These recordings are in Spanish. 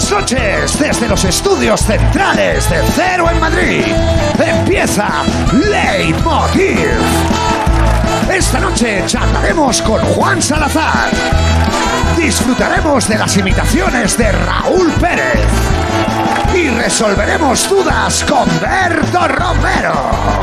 Buenas noches desde los estudios centrales de Cero en Madrid. Empieza Leitmotiv. Esta noche charlaremos con Juan Salazar. Disfrutaremos de las imitaciones de Raúl Pérez. Y resolveremos dudas con Berto Romero.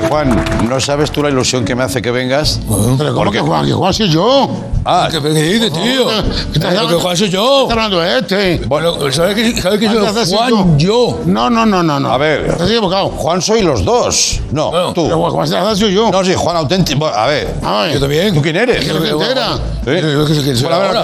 Oye, Juan, ¿no sabes tú la ilusión que me hace que vengas? Pero ¿cómo que Juan? Que Juan soy yo. Ah, ¿Qué, qué dices, tío? ¿Qué estás Eh, que Juan soy yo. ¿Qué hablando este? Bueno, ¿sabes que, sabes que ¿Qué soy Juan yo? No, no, no, no. no. A ver. Estás equivocado. Juan soy los dos. No, tú. Pero Juan Salazar soy yo. No, sí, Juan auténtico. A ver, A ver. Yo también. ¿tú quién eres? ¿Qué no se entera? Quién a ver, ahora.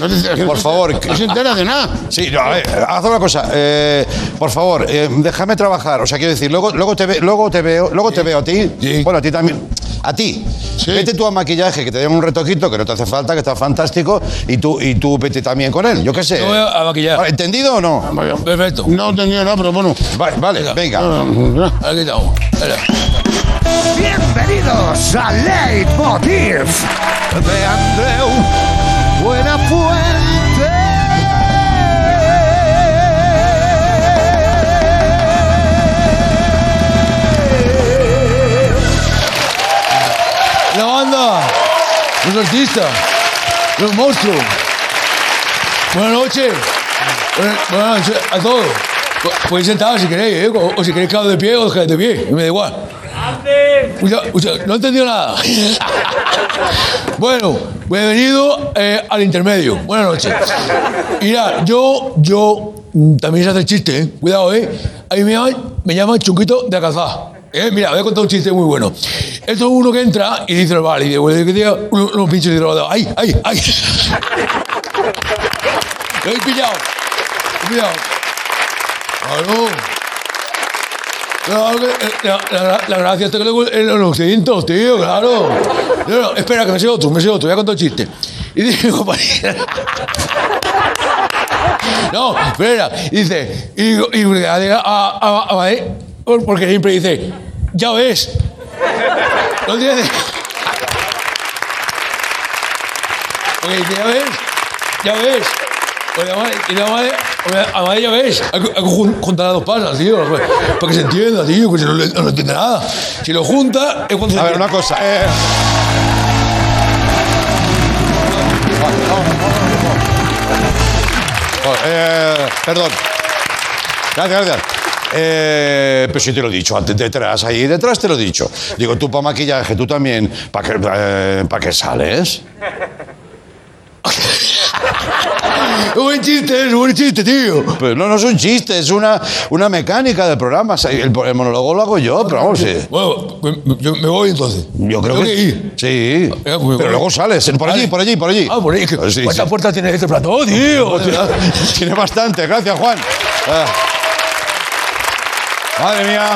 No Por favor, No se entera de nada. Sí, no, a ver, haz una cosa. eh, por favor, eh, déjame trabajar. O sea, quiero decir, luego, luego, te, ve- luego te veo, luego te veo a ti. Sí. Bueno, a ti también. A ti. Sí. Vete tú a maquillaje, que te den un retoquito, que no te hace falta, que está fantástico. Y tú, y tú vete también con él. Yo qué sé. Yo voy a, maquillar. Vale, ¿Entendido o no? Perfecto. No entendía nada, pero bueno. Vale, vale, venga. Ah, Aquí estamos. Espera. Bienvenidos a Leitmotiv de Andreu Buenafuente. Banda. Los artistas. Los monstruos. Buenas noches. Buenas, noches a todos. Pu- Podéis sentar si queréis, ¿eh? o, o si queréis quedar de pie o dejar de pie. Me da igual. Escucha, no he entendido nada. bueno, bienvenido eh, al intermedio. Buenas noches. Mira, yo, yo mm, también se hace chiste, ¿eh? Cuidado, ¿eh? A mí me llaman, me llaman Chunquito de Alcazá. Eh, mira, voy a contar un chiste muy bueno. Esto es uno que entra y dice, vale, y de vuelta que diga unos, unos pinches de droga. ¡Ay, ay, ay! Lo he pillado. Lo he pillado. Claro. Claro eh, la, la, la gracia es que luego en los cintos, tío, claro. No, no, espera, que me sé otro, me sé otro, voy a contar un chiste. Y digo, compañera. No, espera, y dice, y y a, a, a, a por- porque siempre dice, ya ves. ¿No entiendes? Porque dice, ya ves, ya ves. Y la madre, Madrid ya ves, hay que hay que jun- juntar las dos pasas, tío, para que se entienda, tío, que si no, no lo entiende nada. Si lo junta, es cuando se A ver, una cosa. eh. Eh, perdón. Gracias, gracias. Eh, pero si te lo he dicho antes, detrás, ahí detrás te lo he dicho. Digo, tú para maquillaje, tú también, ¿para qué, eh, ¿para qué sales? Es buen chiste, es buen chiste, tío. Pero no, no es un chiste, es una, una mecánica del programa. El, el monólogo lo hago yo, pero vamos, sí. Bueno, me, me- yo me voy entonces. Yo creo que ir. sí. Pues, pero voy. luego sales, por allí, por allí, por allí. Ah, por ahí. que- Sí, ¿Cuántas sí. puertas tiene este plató, tío? Tiene bastante, gracias Juan. Ah. Madre mía.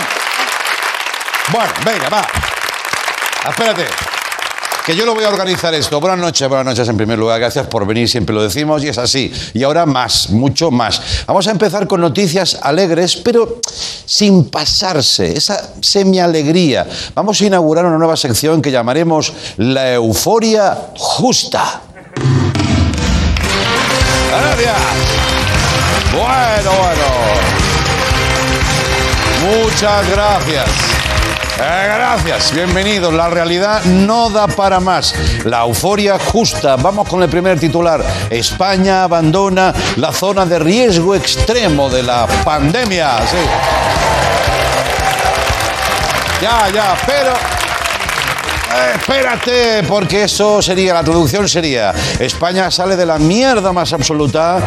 Bueno, venga, va. Espérate. Que yo lo voy a organizar esto. Buenas noches, buenas noches en primer lugar. Gracias por venir, siempre lo decimos y es así. Y ahora más, mucho más. Vamos a empezar con noticias alegres, pero sin pasarse, esa semi-alegría. Vamos a inaugurar una nueva sección que llamaremos La Euforia Justa. Gracias. Bueno, bueno. Muchas gracias. Eh, gracias, bienvenidos. La realidad no da para más. La euforia justa. Vamos con el primer titular. España abandona la zona de riesgo extremo de la pandemia. Ya, ya, pero... Eh, espérate, porque eso sería, la traducción sería, España sale de la mierda más absoluta,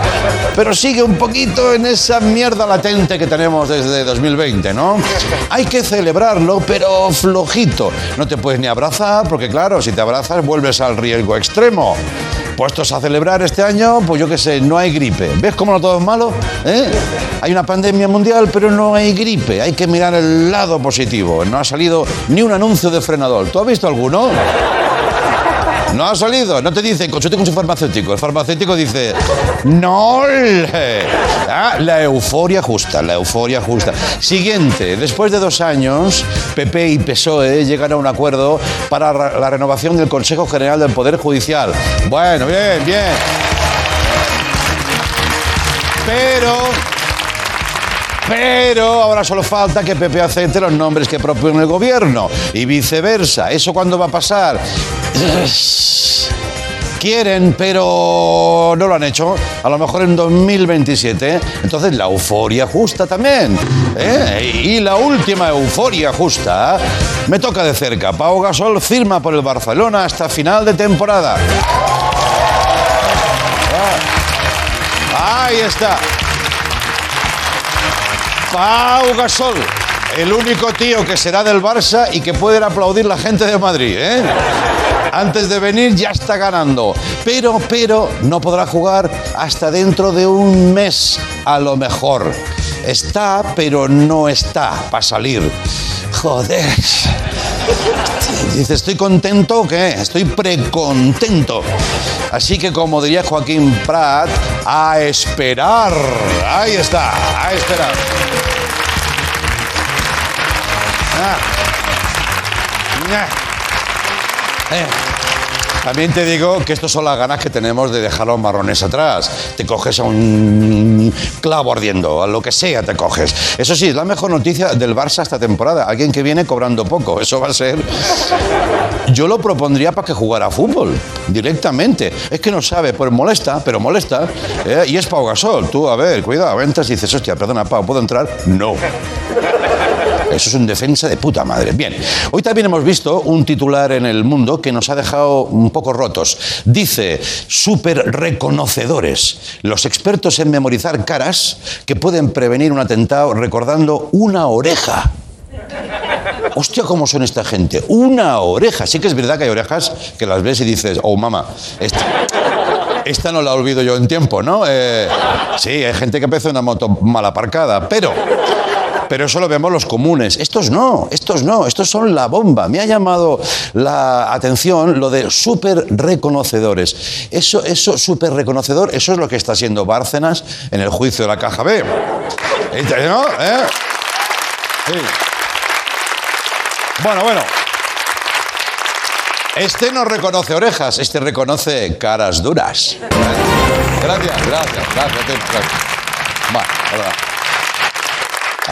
pero sigue un poquito en esa mierda latente que tenemos desde 2020, ¿no? Hay que celebrarlo, pero flojito. No te puedes ni abrazar, porque claro, si te abrazas vuelves al riesgo extremo. Puestos a celebrar este año, pues yo qué sé, no hay gripe. ¿Ves cómo no todo es malo? ¿Eh? Hay una pandemia mundial, pero no hay gripe. Hay que mirar el lado positivo. No ha salido ni un anuncio de frenador. ¿Tú has visto alguno? No ha salido. No te dice consulte con su farmacéutico. El farmacéutico dice no. Ah, la euforia justa, la euforia justa. Siguiente. Después de dos años, PP y PSOE llegan a un acuerdo para ra- la renovación del Consejo General del Poder Judicial. Bueno, bien, bien. Pero pero ahora solo falta que Pepe acepte los nombres que propone el gobierno y viceversa. ¿Eso cuándo va a pasar? Quieren, pero no lo han hecho. A lo mejor en 2027. Entonces la euforia justa también. ¿eh? Y la última euforia justa me toca de cerca. Pau Gasol firma por el Barcelona hasta final de temporada. Ahí está. Pau Gasol, el único tío que será del Barça y que pueden aplaudir la gente de Madrid, ¿eh? Antes de venir ya está ganando. Pero, pero, no podrá jugar hasta dentro de un mes, a lo mejor. Está, pero no está para salir. Joder. Dice, ¿estoy contento o qué? Estoy precontento. Así que, como diría Joaquín Prat, a esperar. Ahí está, a esperar. Ah. Ah. También te digo que estas son las ganas que tenemos de dejar los marrones atrás. Te coges a un clavo ardiendo, a lo que sea te coges. Eso sí, es la mejor noticia del Barça esta temporada. Alguien que viene cobrando poco. Eso va a ser... Yo lo propondría para que jugara fútbol, directamente. Es que no sabe, pues molesta, pero molesta. ¿eh? Y es Pau Gasol. Tú, a ver, cuidado, entras y dices, hostia, perdona, Pau, ¿puedo entrar? No. Eso es un defensa de puta madre. Bien, hoy también hemos visto un titular en el mundo que nos ha dejado un poco rotos. Dice, super reconocedores, los expertos en memorizar caras que pueden prevenir un atentado recordando una oreja. Hostia, ¿cómo son esta gente? Una oreja. Sí que es verdad que hay orejas que las ves y dices, oh, mamá, esta, no la olvido yo en tiempo, ¿no? Eh, sí, hay gente que empezó una moto mal aparcada, pero... Pero eso lo vemos los comunes. Estos no, estos no, estos son la bomba. Me ha llamado la atención lo de súper reconocedores. Eso, eso, súper reconocedor, eso es lo que está haciendo Bárcenas en el juicio de la Caja B. ¿No? ¿Eh? Sí. Bueno, bueno. Este no reconoce orejas, este reconoce caras duras. Gracias, gracias, gracias. gracias. Bueno.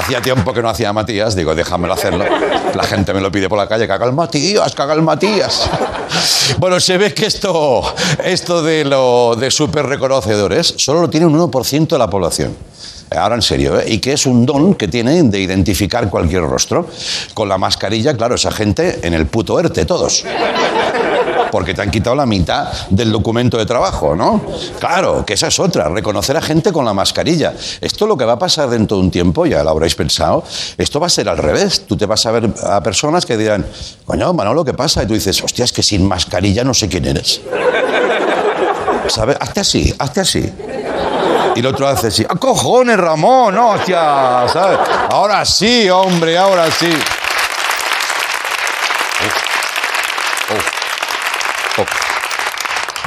Hacía tiempo que no hacía Matías, digo, déjamelo hacerlo. La gente me lo pide por la calle, caga el Matías, caga el Matías. Bueno, se ve que esto, esto de, lo, de súper reconocedores solo lo tiene un 1% de la población. Ahora en serio, ¿eh? y que es un don que tienen de identificar cualquier rostro. Con la mascarilla, claro, esa gente en el puto ERTE, todos porque te han quitado la mitad del documento de trabajo, ¿no? Claro, que esa es otra, reconocer a gente con la mascarilla. Esto lo que va a pasar dentro de un tiempo, ya lo habréis pensado, esto va a ser al revés. Tú te vas a ver a personas que dirán, coño, Manolo, ¿qué pasa? Y tú dices, hostia, es que sin mascarilla no sé quién eres. ¿Sabes? Hazte así, hazte así. Y el otro hace así, ¡ah, cojones, Ramón! ¡Hostia! ¿Sabes? Ahora sí, hombre, ahora sí.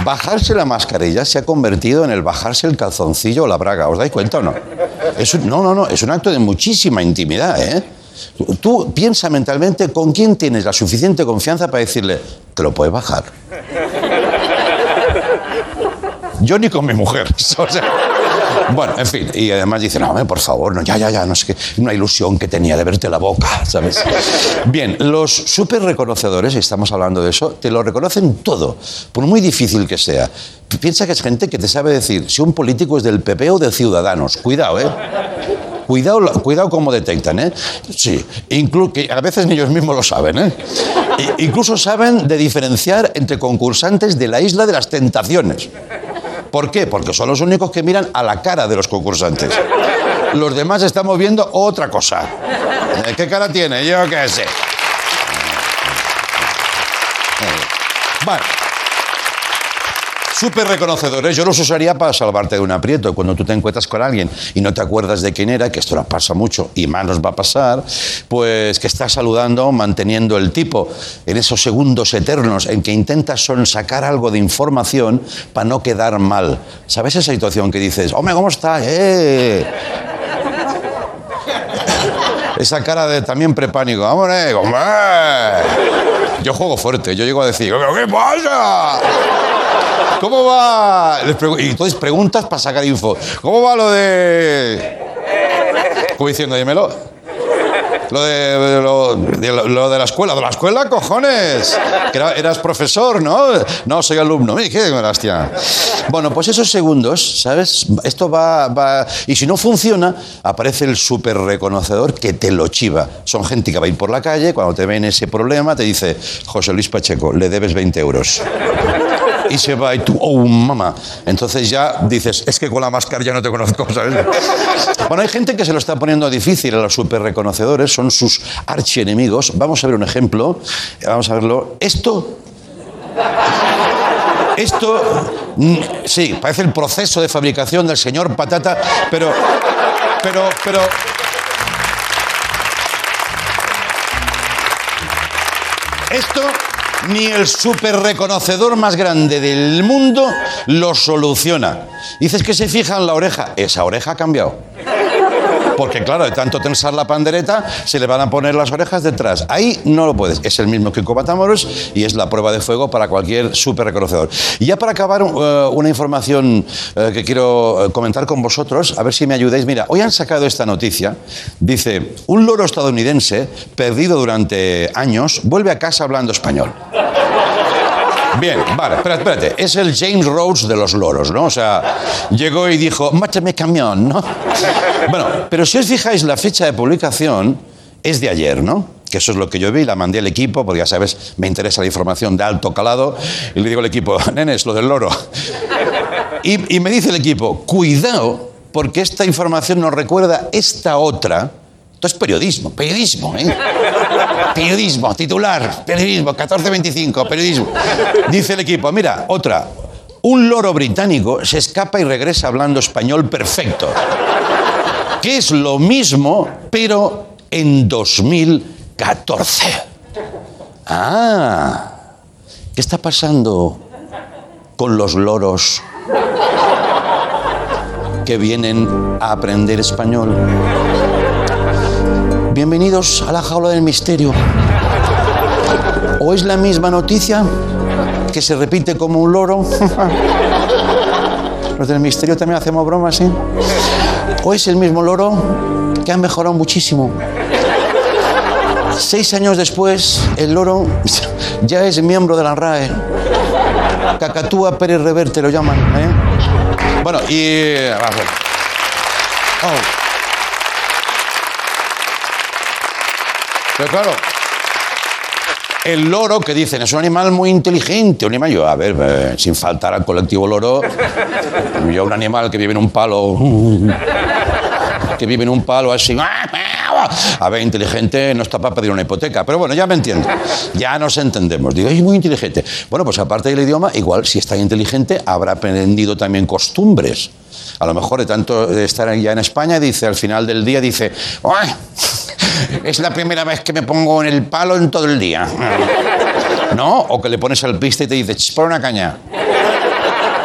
Bajarse la mascarilla se ha convertido en el bajarse el calzoncillo o la braga. ¿Os dais cuenta o no? Es un- no, no, no. Es un acto de muchísima intimidad, ¿eh? Tú, piensa mentalmente con quién tienes la suficiente confianza para decirle, te lo puedes bajar. Yo ni con mi mujer. O sea, bueno, en fin. Y además dice, no, por favor, no, ya, ya, ya, no es que una ilusión que tenía de verte la boca, ¿sabes? Bien, los súper reconocedores, estamos hablando de eso, te lo reconocen todo, por muy difícil que sea. Piensa que es gente que te sabe decir si un político es del PP o de Ciudadanos. Cuidado, ¿eh? Cuidado, cuidado cómo detectan, ¿eh? Sí, inclu- que a veces ni ellos mismos lo saben, ¿eh? Incluso saben de diferenciar entre concursantes de la isla de las tentaciones. ¿Por qué? Porque son los únicos que miran a la cara de los concursantes. Los demás estamos viendo otra cosa. ¿Qué cara tiene? Yo qué sé. Vale. Súper reconocedores. Yo los usaría para salvarte de un aprieto. Cuando tú te encuentras con alguien y no te acuerdas de quién era, que esto nos pasa mucho y más nos va a pasar, pues que estás saludando, manteniendo el tipo en esos segundos eternos en que intentas sacar algo de información para no quedar mal. ¿Sabes esa situación que dices, hombre, ¿cómo estás? ¡Eh! Esa cara de también prepánico. ¡Hombre! ¡Hombre! Yo juego fuerte. Yo llego a decir, ¿qué pasa? ¿Cómo va? Y entonces preguntas para sacar info. ¿Cómo va lo de...? Como diciendo, dímelo. Lo de, lo, de, la escuela. ¿De la escuela, cojones? Que era- eras profesor, ¿no? No, soy alumno. Qué hostia. Bueno, pues esos segundos, ¿sabes? Esto va, va... Y si no funciona, aparece el súper reconocedor que te lo chiva. Son gente que va a ir por la calle, cuando te ven ese problema, te dice, José Luis Pacheco, le debes 20 euros y se va y tú, oh, mamá. Entonces ya dices, es que con la máscara ya no te conozco. Bueno, hay gente que se lo está poniendo difícil a los super reconocedores, son sus archienemigos. Vamos a ver un ejemplo, vamos a verlo. Esto. Esto, mm, sí, parece el proceso de fabricación del señor Patata, pero, pero, pero, Esto ni el súper reconocedor más grande del mundo lo soluciona. Dices que se fija en la oreja. Esa oreja ha cambiado. Porque claro, de tanto tensar la pandereta, se le van a poner las orejas detrás. Ahí no lo puedes. Es el mismo que Matamoros y es la prueba de fuego para cualquier súper reconocedor. Y ya para acabar, eh, una información eh, que quiero eh, comentar con vosotros, a ver si me ayudáis. Mira, hoy han sacado esta noticia. Dice, un loro estadounidense, perdido durante años, vuelve a casa hablando español. Bien, vale, espérate, espérate. Es el James Rhodes de los loros, ¿no? O sea, llegó y dijo, mátame camión, ¿no? Bueno, pero si os fijáis, la fecha de publicación es de ayer, ¿no? Que eso es lo que yo vi, la mandé al equipo, porque ya sabes, me interesa la información de alto calado, y le digo al equipo, nenes, lo del loro. Y, y me dice el equipo, cuidado, porque esta información nos recuerda esta otra. Esto es periodismo, periodismo, ¿eh? Periodismo, titular, periodismo, 1425, periodismo. Dice el equipo, mira, otra. Un loro británico se escapa y regresa hablando español perfecto. Que es lo mismo, pero en 2014. Ah, ¿qué está pasando con los loros que vienen a aprender español? Bienvenidos a la jaula del misterio. ¿O es la misma noticia que se repite como un loro? Los del misterio también hacemos bromas, ¿sí? ¿O es el mismo loro que ha mejorado muchísimo? Seis años después, el loro ya es miembro de la RAE. Cacatúa Pérez Reverte lo llaman, ¿eh? Bueno, y... Oh. Pero claro, el loro que dicen es un animal muy inteligente, un animal, yo, a ver, eh, sin faltar al colectivo loro, yo un animal que vive en un palo, que vive en un palo así, a ver, inteligente no está para pedir una hipoteca, pero bueno, ya me entiendo, ya nos entendemos, digo, es muy inteligente. Bueno, pues aparte del idioma, igual si está inteligente habrá aprendido también costumbres. A lo mejor de tanto estar ya en España, dice al final del día, dice, "Ay, es la primera vez que me pongo en el palo en todo el día. ¿No? O que le pones al pista y te dice, "Ch, pon una caña.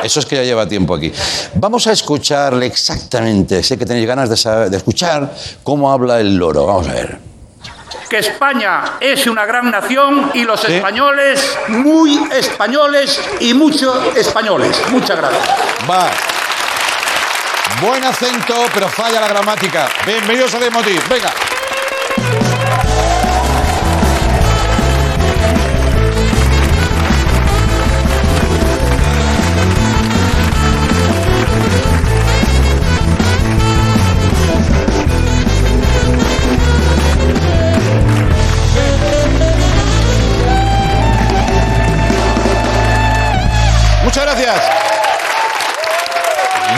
Eso es que ya lleva tiempo aquí. Vamos a escucharle exactamente. Sé que tenéis ganas de, saber- de escuchar cómo habla el loro. Vamos a ver. que España es una gran nación y los Sí. españoles muy españoles y muchos españoles. Muchas gracias. Va. Buen acento, pero falla la gramática. Bienvenidos a Leitmotiv. Venga.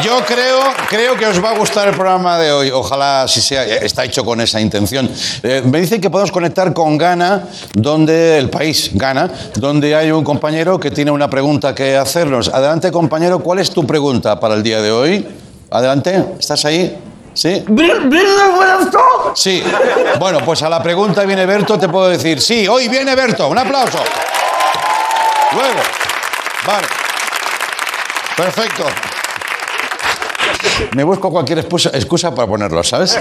Yo creo, creo que os va a gustar el programa de hoy. Ojalá si sea, está hecho con esa intención. Eh, me dicen que podemos conectar con Ghana, donde el país, Ghana, donde hay un compañero que tiene una pregunta que hacernos. Adelante, compañero, ¿cuál es tu pregunta para el día de hoy? Adelante, ¿estás ahí? ¿Sí? Sí. Bueno, pues a la pregunta viene Berto, te puedo decir, sí, hoy viene Berto. Un aplauso. Luego. Vale. Perfecto. Me busco cualquier excusa, para ponerlo, ¿sabes?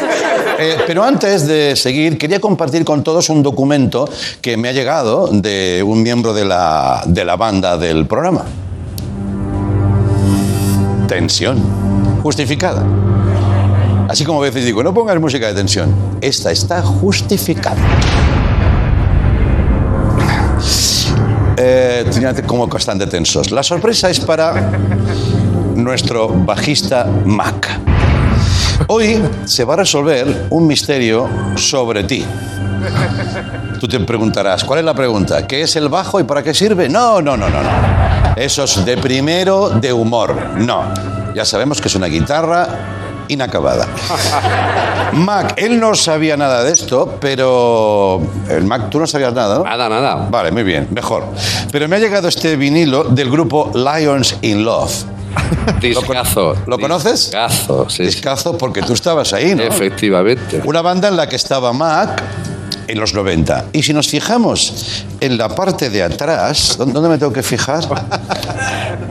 Eh, pero antes de seguir, quería compartir con todos un documento que me ha llegado de un miembro de la, de la banda del programa. Tensión. Justificada. Así como a veces digo, no pongas música de tensión. Esta está justificada. Eh, como bastante tensos. La sorpresa es para nuestro bajista Mac. Hoy se va a resolver un misterio sobre ti. Tú te preguntarás, ¿cuál es la pregunta? ¿Qué es el bajo y para qué sirve? No, no, no, no, no. Eso es de primero de humor. No. Ya sabemos que es una guitarra inacabada. Mac, él no sabía nada de esto, pero... El Mac, tú no sabías nada, ¿no? Nada, nada. Vale, muy bien, mejor. Pero me ha llegado este vinilo del grupo Lions in Love. Discazo. ¿Lo conoces? Discazo, sí. Discazo porque tú estabas ahí, ¿no? Efectivamente. Una banda en la que estaba Mac en los 90. Y si nos fijamos en la parte de atrás, ¿dó- ¿dónde me tengo que fijar?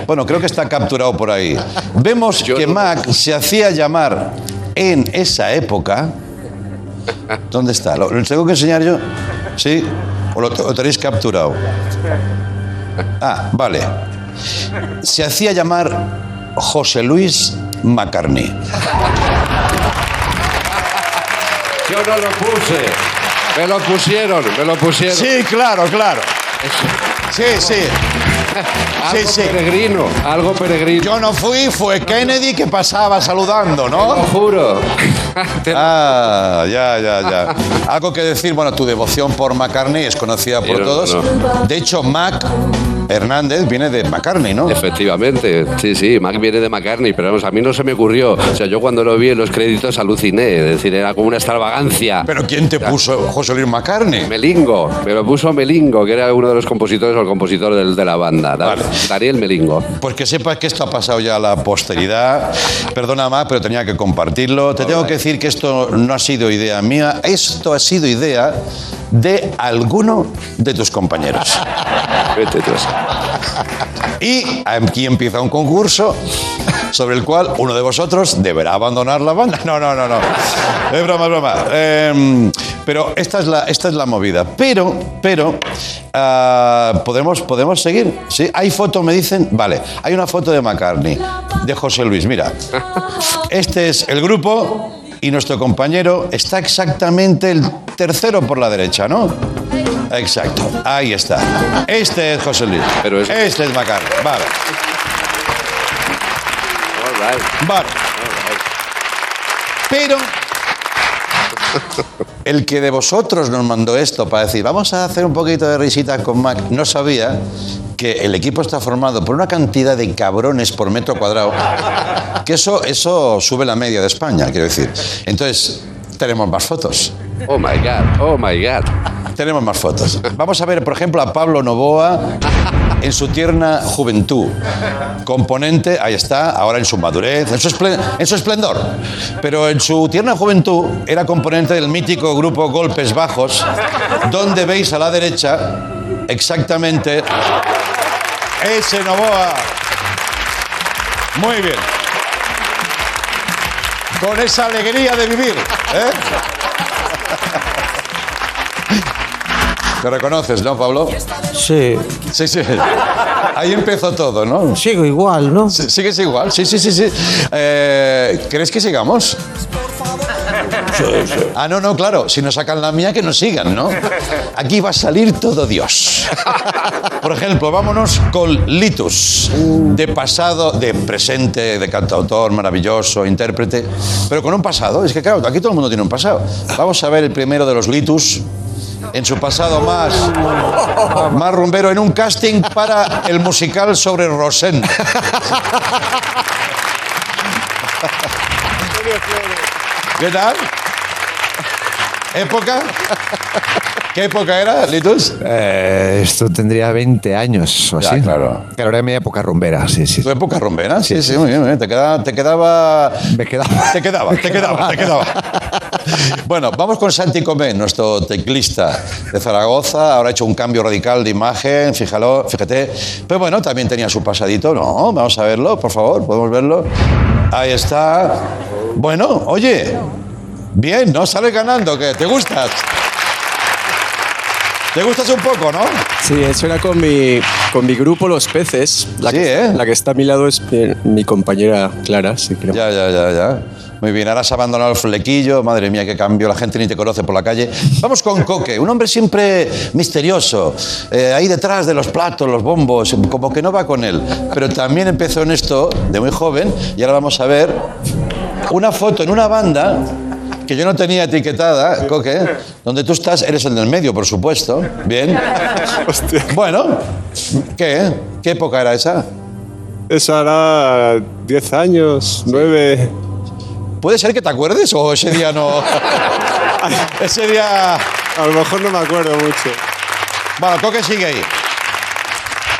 Bueno, creo que está capturado por ahí. Vemos Yo que no- Mac se hacía llamar en esa época. ¿Dónde está? ¿Lo, lo tengo que enseñar yo? ¿Sí? ¿O lo, lo tenéis capturado? Ah, vale. Se hacía llamar José Luis McCartney. Yo no lo puse. Me lo pusieron, me lo pusieron. Sí, claro, claro. Sí, sí. algo sí, sí. peregrino, algo peregrino. Yo no fui, fue Kennedy que pasaba saludando, Te ¿no? lo juro. Te- Ah, ya, ya, ya. Algo que decir, bueno, tu devoción por McCartney es conocida por todos. no. De hecho, Mac Hernández viene de McCartney, ¿no? Efectivamente, sí, sí, Mac viene de McCartney, pero vamos, a mí no se me ocurrió. O sea, yo cuando lo vi en los créditos aluciné, es decir, era como una extravagancia. Pero ¿quién te puso José Luis McCartney? Melingo, me lo puso Melingo, que era uno de los compositores o el compositor del- de la banda. Da- Vale. Daniel Melingo. Pues que sepas que esto ha pasado ya a la posteridad. Perdona, Mac, pero tenía que compartirlo. Te tengo que decir que esto no ha sido idea mía, esto ha sido idea de alguno de tus compañeros. Vete tú. Y aquí empieza un concurso sobre el cual uno de vosotros deberá abandonar la banda. No, no, no, no. Es broma, es broma. Em, pero esta es la, esta es la movida. Pero, pero, ah, ¿podemos, ¿podemos seguir? ¿Sí? ¿Hay foto, me dicen? Vale, hay una foto de McCartney, de José Luis, mira. Este es el grupo y nuestro compañero está exactamente el tercero por la derecha, ¿no? Exacto, ahí está. Este es José Luis. Pero es- Este es McCartney. Vale, All right. vale. Pero el que de vosotros nos mandó esto para decir, vamos a hacer un poquito de risita con Mac, no sabía que el equipo está formado por una cantidad de cabrones por metro cuadrado, que eso, eso sube la media de España, quiero decir. Entonces, tenemos más fotos. Oh my God, oh my God. Tenemos más fotos. Vamos a ver, por ejemplo, a Pablo Novoa en su tierna juventud. Componente, ahí está, ahora en su madurez, en su, esplen- en su esplendor. Pero en su tierna juventud era componente del mítico grupo Golpes Bajos, donde veis a la derecha exactamente ese Novoa. Muy bien. Con esa alegría de vivir. ¿eh? ¿Te reconoces, no, Pablo? Sí, Sí, sí. Ahí empezó todo, ¿no? sigo igual, ¿no? Sí, ¿Sigues igual? Sí, sí, sí, sí. Eh, ¿Crees que sigamos? Ah, no, no, claro. Si nos sacan la mía, que nos sigan, ¿no? Aquí va a salir todo Dios. Por ejemplo, vámonos con Litus, de pasado, de presente, de cantautor maravilloso, intérprete, pero con un pasado. Es que, claro, aquí todo el mundo tiene un pasado. Vamos a ver el primero de los Litus, en su pasado más, más rumbero, en un casting para el musical sobre Rosén. ¿Qué tal? ¿Época? ¿Qué época era, Litus? Eh, esto tendría 20 años o Ya, así. claro. Claro, era mi época rumbera, sí, sí. ¿Tu época rumbera? Sí, sí, muy bien, muy bien. Te quedaba, te quedaba... Me quedaba. Te quedaba, te quedaba, te quedaba. Bueno, vamos con Santi Comé, nuestro teclista de Zaragoza. Ahora ha hecho un cambio radical de imagen, fíjalo, fíjate. Pero bueno, también tenía su pasadito, ¿no? Vamos a verlo, por favor, podemos verlo. Ahí está. Bueno, oye, bien, ¿no? Sales ganando, ¿qué? ¿Te gustas? ¿Te gustas un poco, no? Sí, eso era con mi, con mi grupo Los Peces. La, Sí, que, ¿eh? la que está a mi lado es mi, mi compañera Clara, sí, creo. Ya, ya, ya, ya. Muy bien, ahora has abandonado el flequillo. Madre mía, qué cambio. La gente ni te conoce por la calle. Vamos con Coque, un hombre siempre misterioso. eh, ahí detrás de los platos, los bombos, como que no va con él. Pero también empezó en esto de muy joven y ahora vamos a ver una foto en una banda que yo no tenía etiquetada, Coque, donde tú estás, eres el del medio, por supuesto. Bien. Bueno, ¿qué? ¿Qué época era esa? Eso hará 10 años, 9. ¿Puede ser que te acuerdes o ese día no? ese día. A lo mejor no me acuerdo mucho. Bueno, Coque sigue ahí.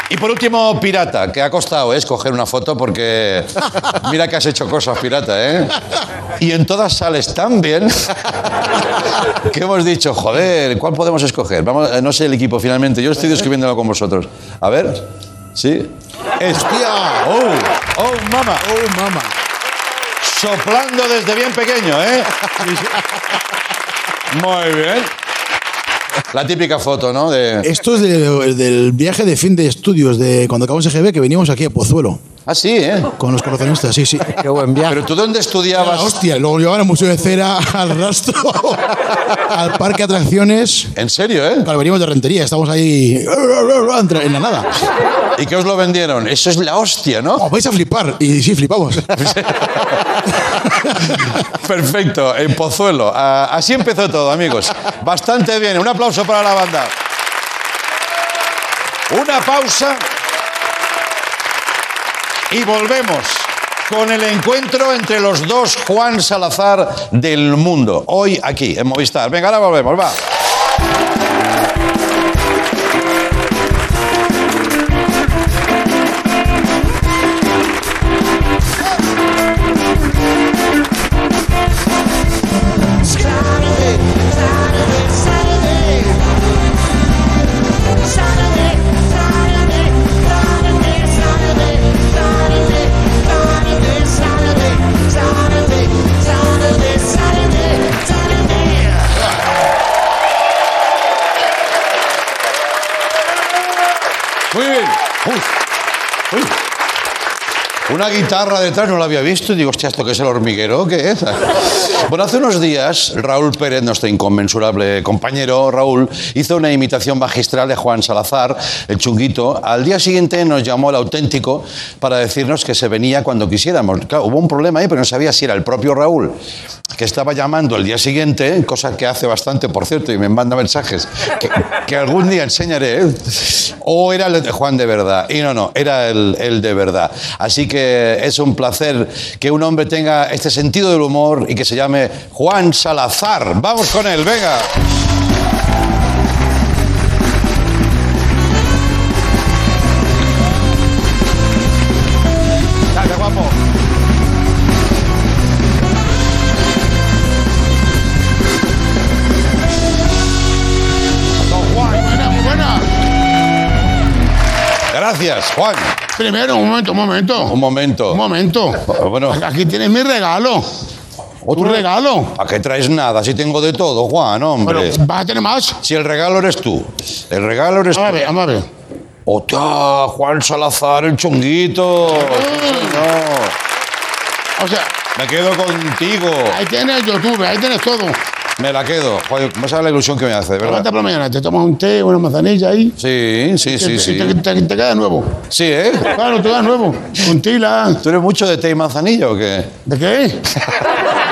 Y por último, Pirata, que ha costado ¿eh? escoger una foto porque mira que has hecho cosas, Pirata, ¿eh? Y en todas sales tan bien que hemos dicho, joder, ¿cuál podemos escoger? Vamos, eh, no sé el equipo finalmente, yo estoy describiéndolo con vosotros. A ver, ¿sí? ¡Hostia! ¡Oh! ¡Oh, mama! Oh, mamá. Soplando desde bien pequeño, ¿eh? Muy bien. La típica foto, ¿no? De... Esto es de- del viaje de fin de estudios de cuando acabamos EGB que veníamos aquí a Pozuelo Ah, sí, ¿eh? con los coleccionistas, sí, sí. Qué buen viaje. Pero tú dónde estudiabas? Hostia, luego llevaban al Museo de Cera, al rastro, al parque de atracciones. ¿En serio, eh? Claro, veníamos de Rentería, estamos ahí en la nada. ¿Y qué os lo vendieron? Eso es la hostia, ¿no? Oh, vais a flipar. Y sí, flipamos. Perfecto, en Pozuelo. Así empezó todo, amigos. Bastante bien. Un aplauso para la banda. Una pausa y volvemos con el encuentro entre los dos Juan Salazar del mundo. Hoy aquí, en Movistar. Venga, ahora volvemos, va. Una guitarra detrás no la había visto y digo, hostia, ¿esto qué es el hormiguero? ¿Qué es? Bueno, hace unos días Raúl Pérez, nuestro inconmensurable compañero Raúl, hizo una imitación magistral de Juan Salazar, el chunguito. Al día siguiente nos llamó el auténtico para decirnos que se venía cuando quisiéramos. Claro, hubo un problema ahí, pero no sabía si era el propio Raúl que estaba llamando el día siguiente, cosa que hace bastante, por cierto, y me manda mensajes, que, que algún día enseñaré, ¿eh? o era el de Juan de verdad. Y no, no, era el, de verdad. Así que es un placer que un hombre tenga este sentido del humor y que se llame Juan Salazar. Vamos con él, venga. Dale, guapo. Don Juan. buena, muy buena. Gracias, Juan. Primero, un momento, un momento. Un momento. Un momento. Bueno, Aquí tienes mi regalo. Otro regalo. ¿A qué traes nada? Si tengo de todo, Juan, hombre. ¿vas a tener más? Si el regalo eres tú. El regalo eres tú. Vamos a ver, vamos a ver. ¡Hostia! Juan Salazar, el chunguito. No. O sea, Me quedo contigo. ahí tienes YouTube, ahí tienes todo. Me la quedo. Joder, no sabes la ilusión que me hace, de Levanta verdad. por la mañana, te tomas un té, una manzanilla ahí. Sí, sí, sí, y sí. te, te- te queda nuevo. Sí, ¿eh? Claro, te queda nuevo. Con tila. ¿Tú eres mucho de té y manzanilla o qué? ¿De qué?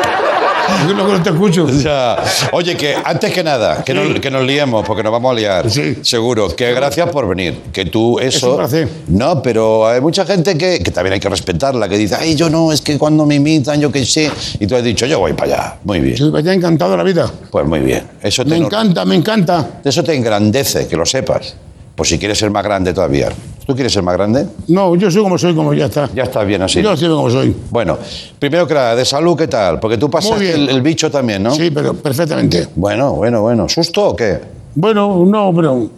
Yo que no te escucho. Ya. Oye, que antes que nada, que, nos, que nos liemos, porque nos vamos a liar. Sí. Seguro. Que gracias por venir. Que tú eso. un placer. No, pero hay mucha gente que, que también hay que respetarla, que dice, ay, yo no, es que cuando me imitan, yo qué sé. Y tú has dicho, yo voy para allá. Muy bien. Yo me ha encantado la vida. Pues muy bien. Eso te Me encanta, me encanta. Eso te engrandece, que lo sepas. Pues si quieres ser más grande todavía. ¿Tú quieres ser más grande? No, yo soy como soy, como ya está. Ya estás bien así. Yo soy como soy. Bueno, primero que nada, de salud, ¿qué tal? Porque tú bien. el, el bicho también, ¿no? Sí, pero perfectamente. Bueno, bueno, bueno. ¿Susto o qué? Bueno, no, pero.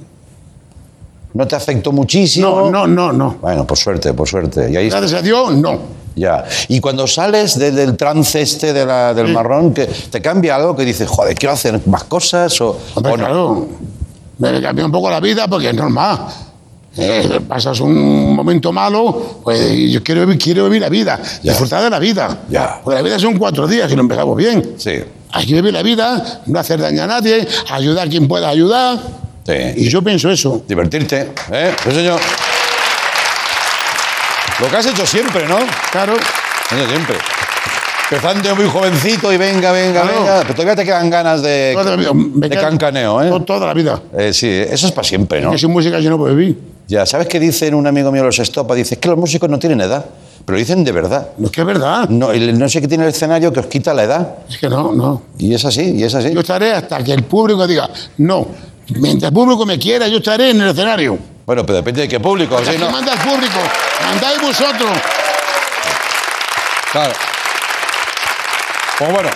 ¿No te afectó muchísimo? No, no, no, no. Bueno, por suerte, por suerte. Y ahí Gracias a Dios, no. ya. Y cuando sales de- del trance este de la- del marrón, que ¿te cambia algo que dices, joder, quiero hacer más cosas o, Hombre, o no? claro. Me cambió un poco la vida porque es normal. Eh, pasas un momento malo, pues yo quiero vivir, quiero vivir la vida, Ya. disfrutar de la vida. Ya. Porque la vida son cuatro días y lo empezamos bien. Sí, Hay que vivir la vida, no hacer daño a nadie, ayudar a quien pueda ayudar. sí. Y yo pienso eso. Divertirte, ¿eh? Sí, señor. Lo que has hecho siempre, ¿no? Claro. Siempre. Empezando muy jovencito y venga, venga, Claro. venga. Pero todavía te quedan ganas de, Toda la vida. Me de cancaneo, ¿eh? to- Toda la vida. Eh, sí, eso es para siempre, ¿no? Que sin música yo no puedo vivir. Ya, ¿sabes qué dicen un amigo mío de los Estopa? Dice, es que los músicos no tienen edad, pero lo dicen de verdad. No es que es verdad. No, el- no sé qué tiene el escenario que os quita la edad. Es que no, no. Y es así, y es así. Yo estaré hasta que el público diga, no. Mientras el público me quiera, yo estaré en el escenario. Bueno, pero depende de qué público. ¿sí? No, manda el público, mandáis vosotros. claro. Pues bueno,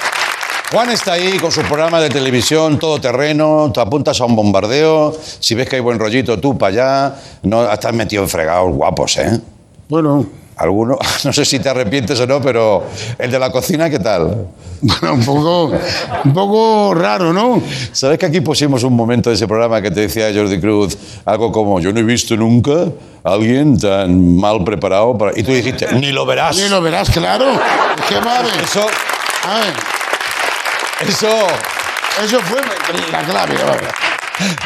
Juan está ahí con su programa de televisión, todo terreno, te apuntas a un bombardeo, si ves que hay buen rollito, tú para allá, no, estás metido en fregados guapos, ¿eh? Bueno, Alguno, no sé si te arrepientes o no, pero el de la cocina, ¿qué tal? bueno, un poco, un poco raro, ¿no? ¿Sabes que aquí pusimos un momento de ese programa que te decía Jordi Cruz, algo como, yo no he visto nunca a alguien tan mal preparado para... Y tú dijiste, ni lo verás. Ni lo verás, claro. A ver. Eso, Eso... eso fue la clave.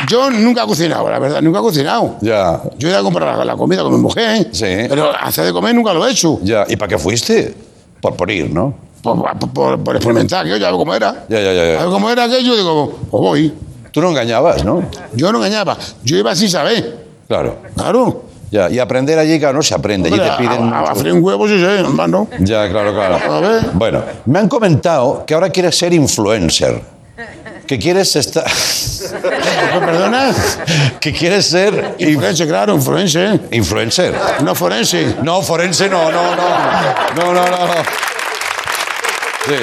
Yo nunca he cocinado, la verdad, nunca he cocinado. Ya, Yo he ido a comprar la, la comida con mi mujer, Sí. pero hacer de comer nunca lo he hecho. ya. ¿Y para qué fuiste? Por, por ir, ¿no? Por, por- por- por experimentar, que yo ya veo cómo era. Ya, ya, ya, ya. A ver cómo era aquello, digo, pues voy. Tú no engañabas, ¿no? Yo no engañaba, yo iba sin saber. Claro. Claro. Ya, y aprender allí, claro, no se aprende. Allí Hombre, te piden... a, a, un huevo, sí, sí, hermano. Ya, claro, claro. A ver. Bueno, me han comentado que ahora quieres ser influencer. Que quieres estar... ¿Me perdonas? que quieres ser inf- Influencer, claro, influencer. influencer. No forense. No, forense no, no, no. No, no, no. no. Sí.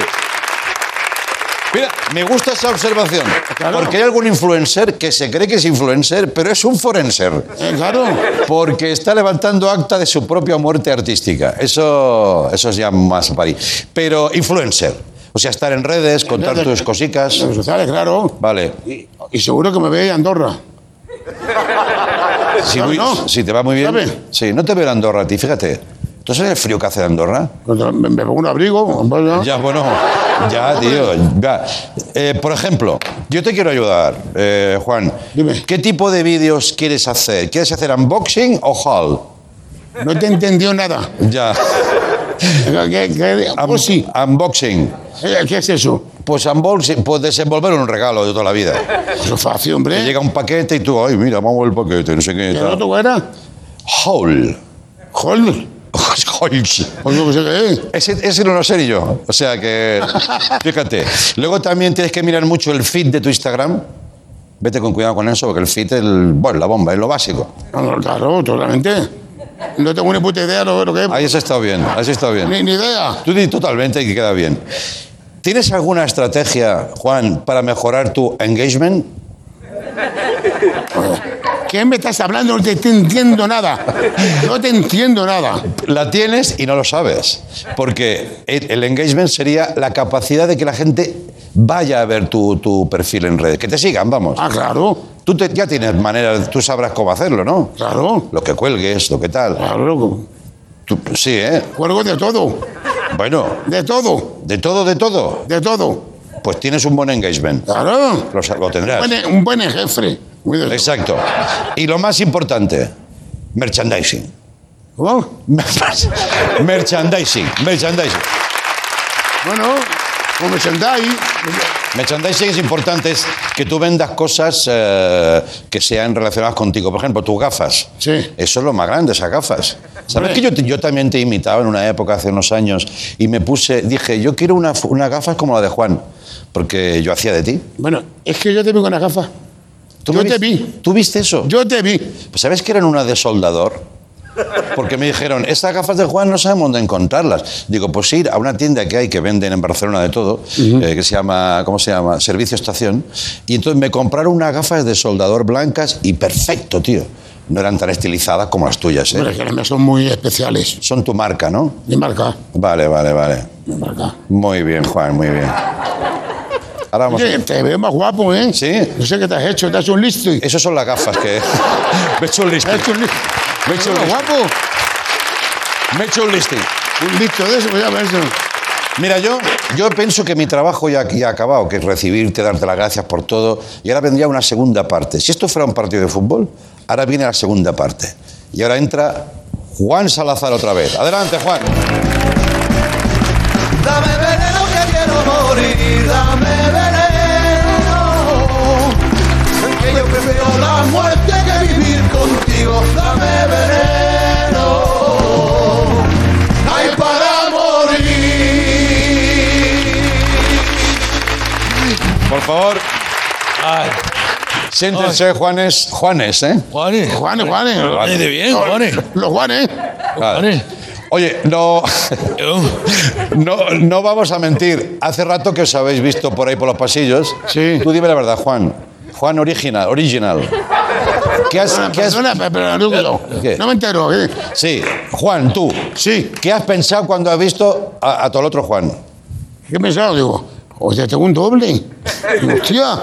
Mira, me gusta esa observación. Claro. Porque hay algún influencer que se cree que es influencer, pero es un forenser. Eh, claro. Porque está levantando acta de su propia muerte artística. Eso, eso es ya más para ahí. Pero influencer. O sea, estar en redes, contar tus cositas. Redes sociales, claro. Vale. Y, y seguro que me ve Andorra. Si, ¿Sabe, muy- no? si te va muy bien. ¿Sabe? Sí, no te veo en Andorra a ti, fíjate. ¿Tú sabes el frío que hace de Andorra? Me, me pongo un abrigo. ya. Bueno, ya, tío. ya. Eh, por ejemplo, yo te quiero ayudar, eh, Juan. Dime. ¿Qué tipo de vídeos quieres hacer? ¿Quieres hacer unboxing o haul? No te entendió nada. Ya. ¿Qué, qué, Un- pues sí. Unboxing. ¿Qué es eso? Pues unboxing, pues desenvolver un regalo de toda la vida. Eso es fácil, Te hombre. llega un paquete y tú, ay, mira, vamos el paquete, no sé qué. ¿Y el tal. otro era? Haul. Haul. Pues es. Ese, ese no lo sé yo. O sea que, fíjate. Luego también tienes que mirar mucho el feed de tu Instagram. Vete con cuidado con eso, porque el feed es el, bueno, la bomba, es lo básico. No, no, claro, totalmente. No tengo ni puta idea de lo que es. Ahí has estado bien, ahí has estado bien. Ni, ni idea. Tú di totalmente y que queda bien. ¿Tienes alguna estrategia, Juan, para mejorar tu engagement? ¿Qué me estás hablando? No te, entiendo nada. No te entiendo nada. La tienes y no lo sabes. Porque el, engagement sería la capacidad de que la gente vaya a ver tu, tu perfil en redes, que te sigan, vamos. Ah, claro. Tú te- ya tienes maneras, tú sabrás cómo hacerlo, ¿no? Claro. Lo que cuelgues, lo que tal. Claro. Tú- sí, ¿eh? Cuelgo de todo. Bueno, De todo. de todo, de todo. De todo. Pues tienes un buen engagement. Claro. Lo, lo tendrás. Buen- un buen jefe. Muy de- Exacto. Y lo más importante, merchandising. ¿Cómo? merchandising, merchandising. Bueno, Con merchandise. Merchandising es importante, es que tú vendas cosas eh, que sean relacionadas contigo. Por ejemplo, tus gafas. Sí. Eso es lo más grande, esas gafas. ¿Sabes que yo, también te imitaba en una época, hace unos años, y me puse, dije, yo quiero una, unas gafas como la de Juan, porque yo hacía de ti. Bueno, es que yo te vi con las gafas. ¿Tú Yo te vi. ¿Tú viste eso? Yo te vi. Pues ¿Sabes que eran una de soldador? Porque me dijeron, estas gafas de Juan no sabemos dónde encontrarlas. Digo, pues ir a una tienda que hay que venden en Barcelona de todo, eh, que se llama, ¿cómo se llama? Servicio Estación. Y entonces me compraron unas gafas de soldador blancas y perfecto, tío. No eran tan estilizadas como las tuyas, ¿eh? mías son muy especiales. Son tu marca, ¿no? Mi marca. Vale, vale, vale. Mi marca. Muy bien, Juan, muy bien. Ahora vamos Oye, a... te veo más guapo, ¿eh? Sí. No sé qué te has hecho. Te has hecho un listo. Esas son las gafas que... me he hecho un listing. has hecho un listo. Me he hecho un Más listing. guapo. Me he hecho un listing. Un listo de eso, pues ya ves. Mira, yo, yo pienso que mi trabajo ya, ya ha acabado, que es recibirte, darte las gracias por todo, y ahora vendría una segunda parte. Si esto fuera un partido de fútbol, ahora viene la segunda parte. Y ahora entra Juan Salazar otra vez. Adelante, Juan. Dame Por favor, Ay, siéntense, Juanes. Juanes, ¿eh? Juanes. Juanes, Juanes. Juanes de bien, Juanes. Los Juanes. Juanes. Oye, no, no, no vamos a mentir. Hace rato que os habéis visto por ahí por los pasillos. Sí. Tú dime la verdad, Juan. Juan original, original. ¿Qué has, Perdona, qué has- perdona, pero no, no, ¿Qué? no me entero. ¿eh? Sí, Juan, tú. Sí. ¿Qué has pensado cuando has visto a, a todo el otro Juan? ¿Qué he pensado? Digo, oye, tengo un doble. Hostia.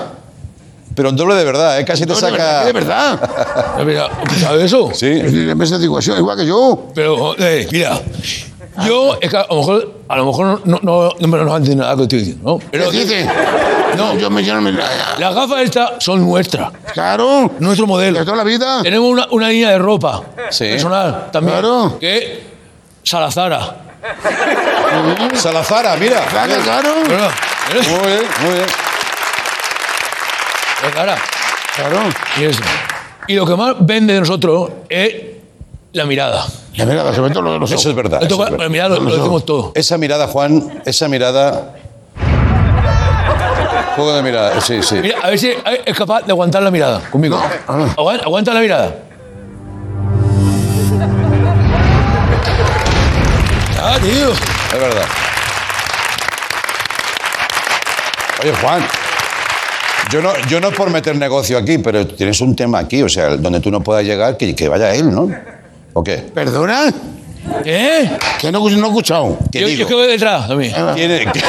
Pero un doble de verdad, ¿eh? Casi te no, de verdad, saca. de verdad. Mira, ¿Sabes eso? Sí. En vez de "Sí, igual que yo. Pero, eh, mira, yo, es que a lo mejor, a lo mejor no, no, no me no entiendo nada que estoy diciendo, ¿no? Pero ¿Qué dices? No. yo me llamo. las gafas estas son nuestras, Claro. nuestro modelo. De toda la vida. Tenemos una, una línea de ropa Sí. personal también. Claro. Que es Salazara. Salazara, mira. Claro, claro. Muy bien, muy bien. Salazara. Claro. Y eso. Y lo que más vende de nosotros es la mirada. La verdad, sobre todo lo de los Eso es verdad. Eso es la mirada lo, lo decimos todo. Esa mirada, Juan, esa mirada. Juego de mirada, sí, sí. Mira, a ver si es capaz de aguantar la mirada conmigo. Ah. Aguanta, aguanta la mirada. Ah, tío. Es verdad. Oye, Juan, yo no, yo no es por meter negocio aquí, pero tienes un tema aquí, o sea, donde tú no puedas llegar, que, que vaya él, ¿no? ¿O qué? ¿Perdona? ¿Eh? Que no, no he escuchado. ¿Qué Yo, digo? yo que voy detrás a mí. Tiene- que,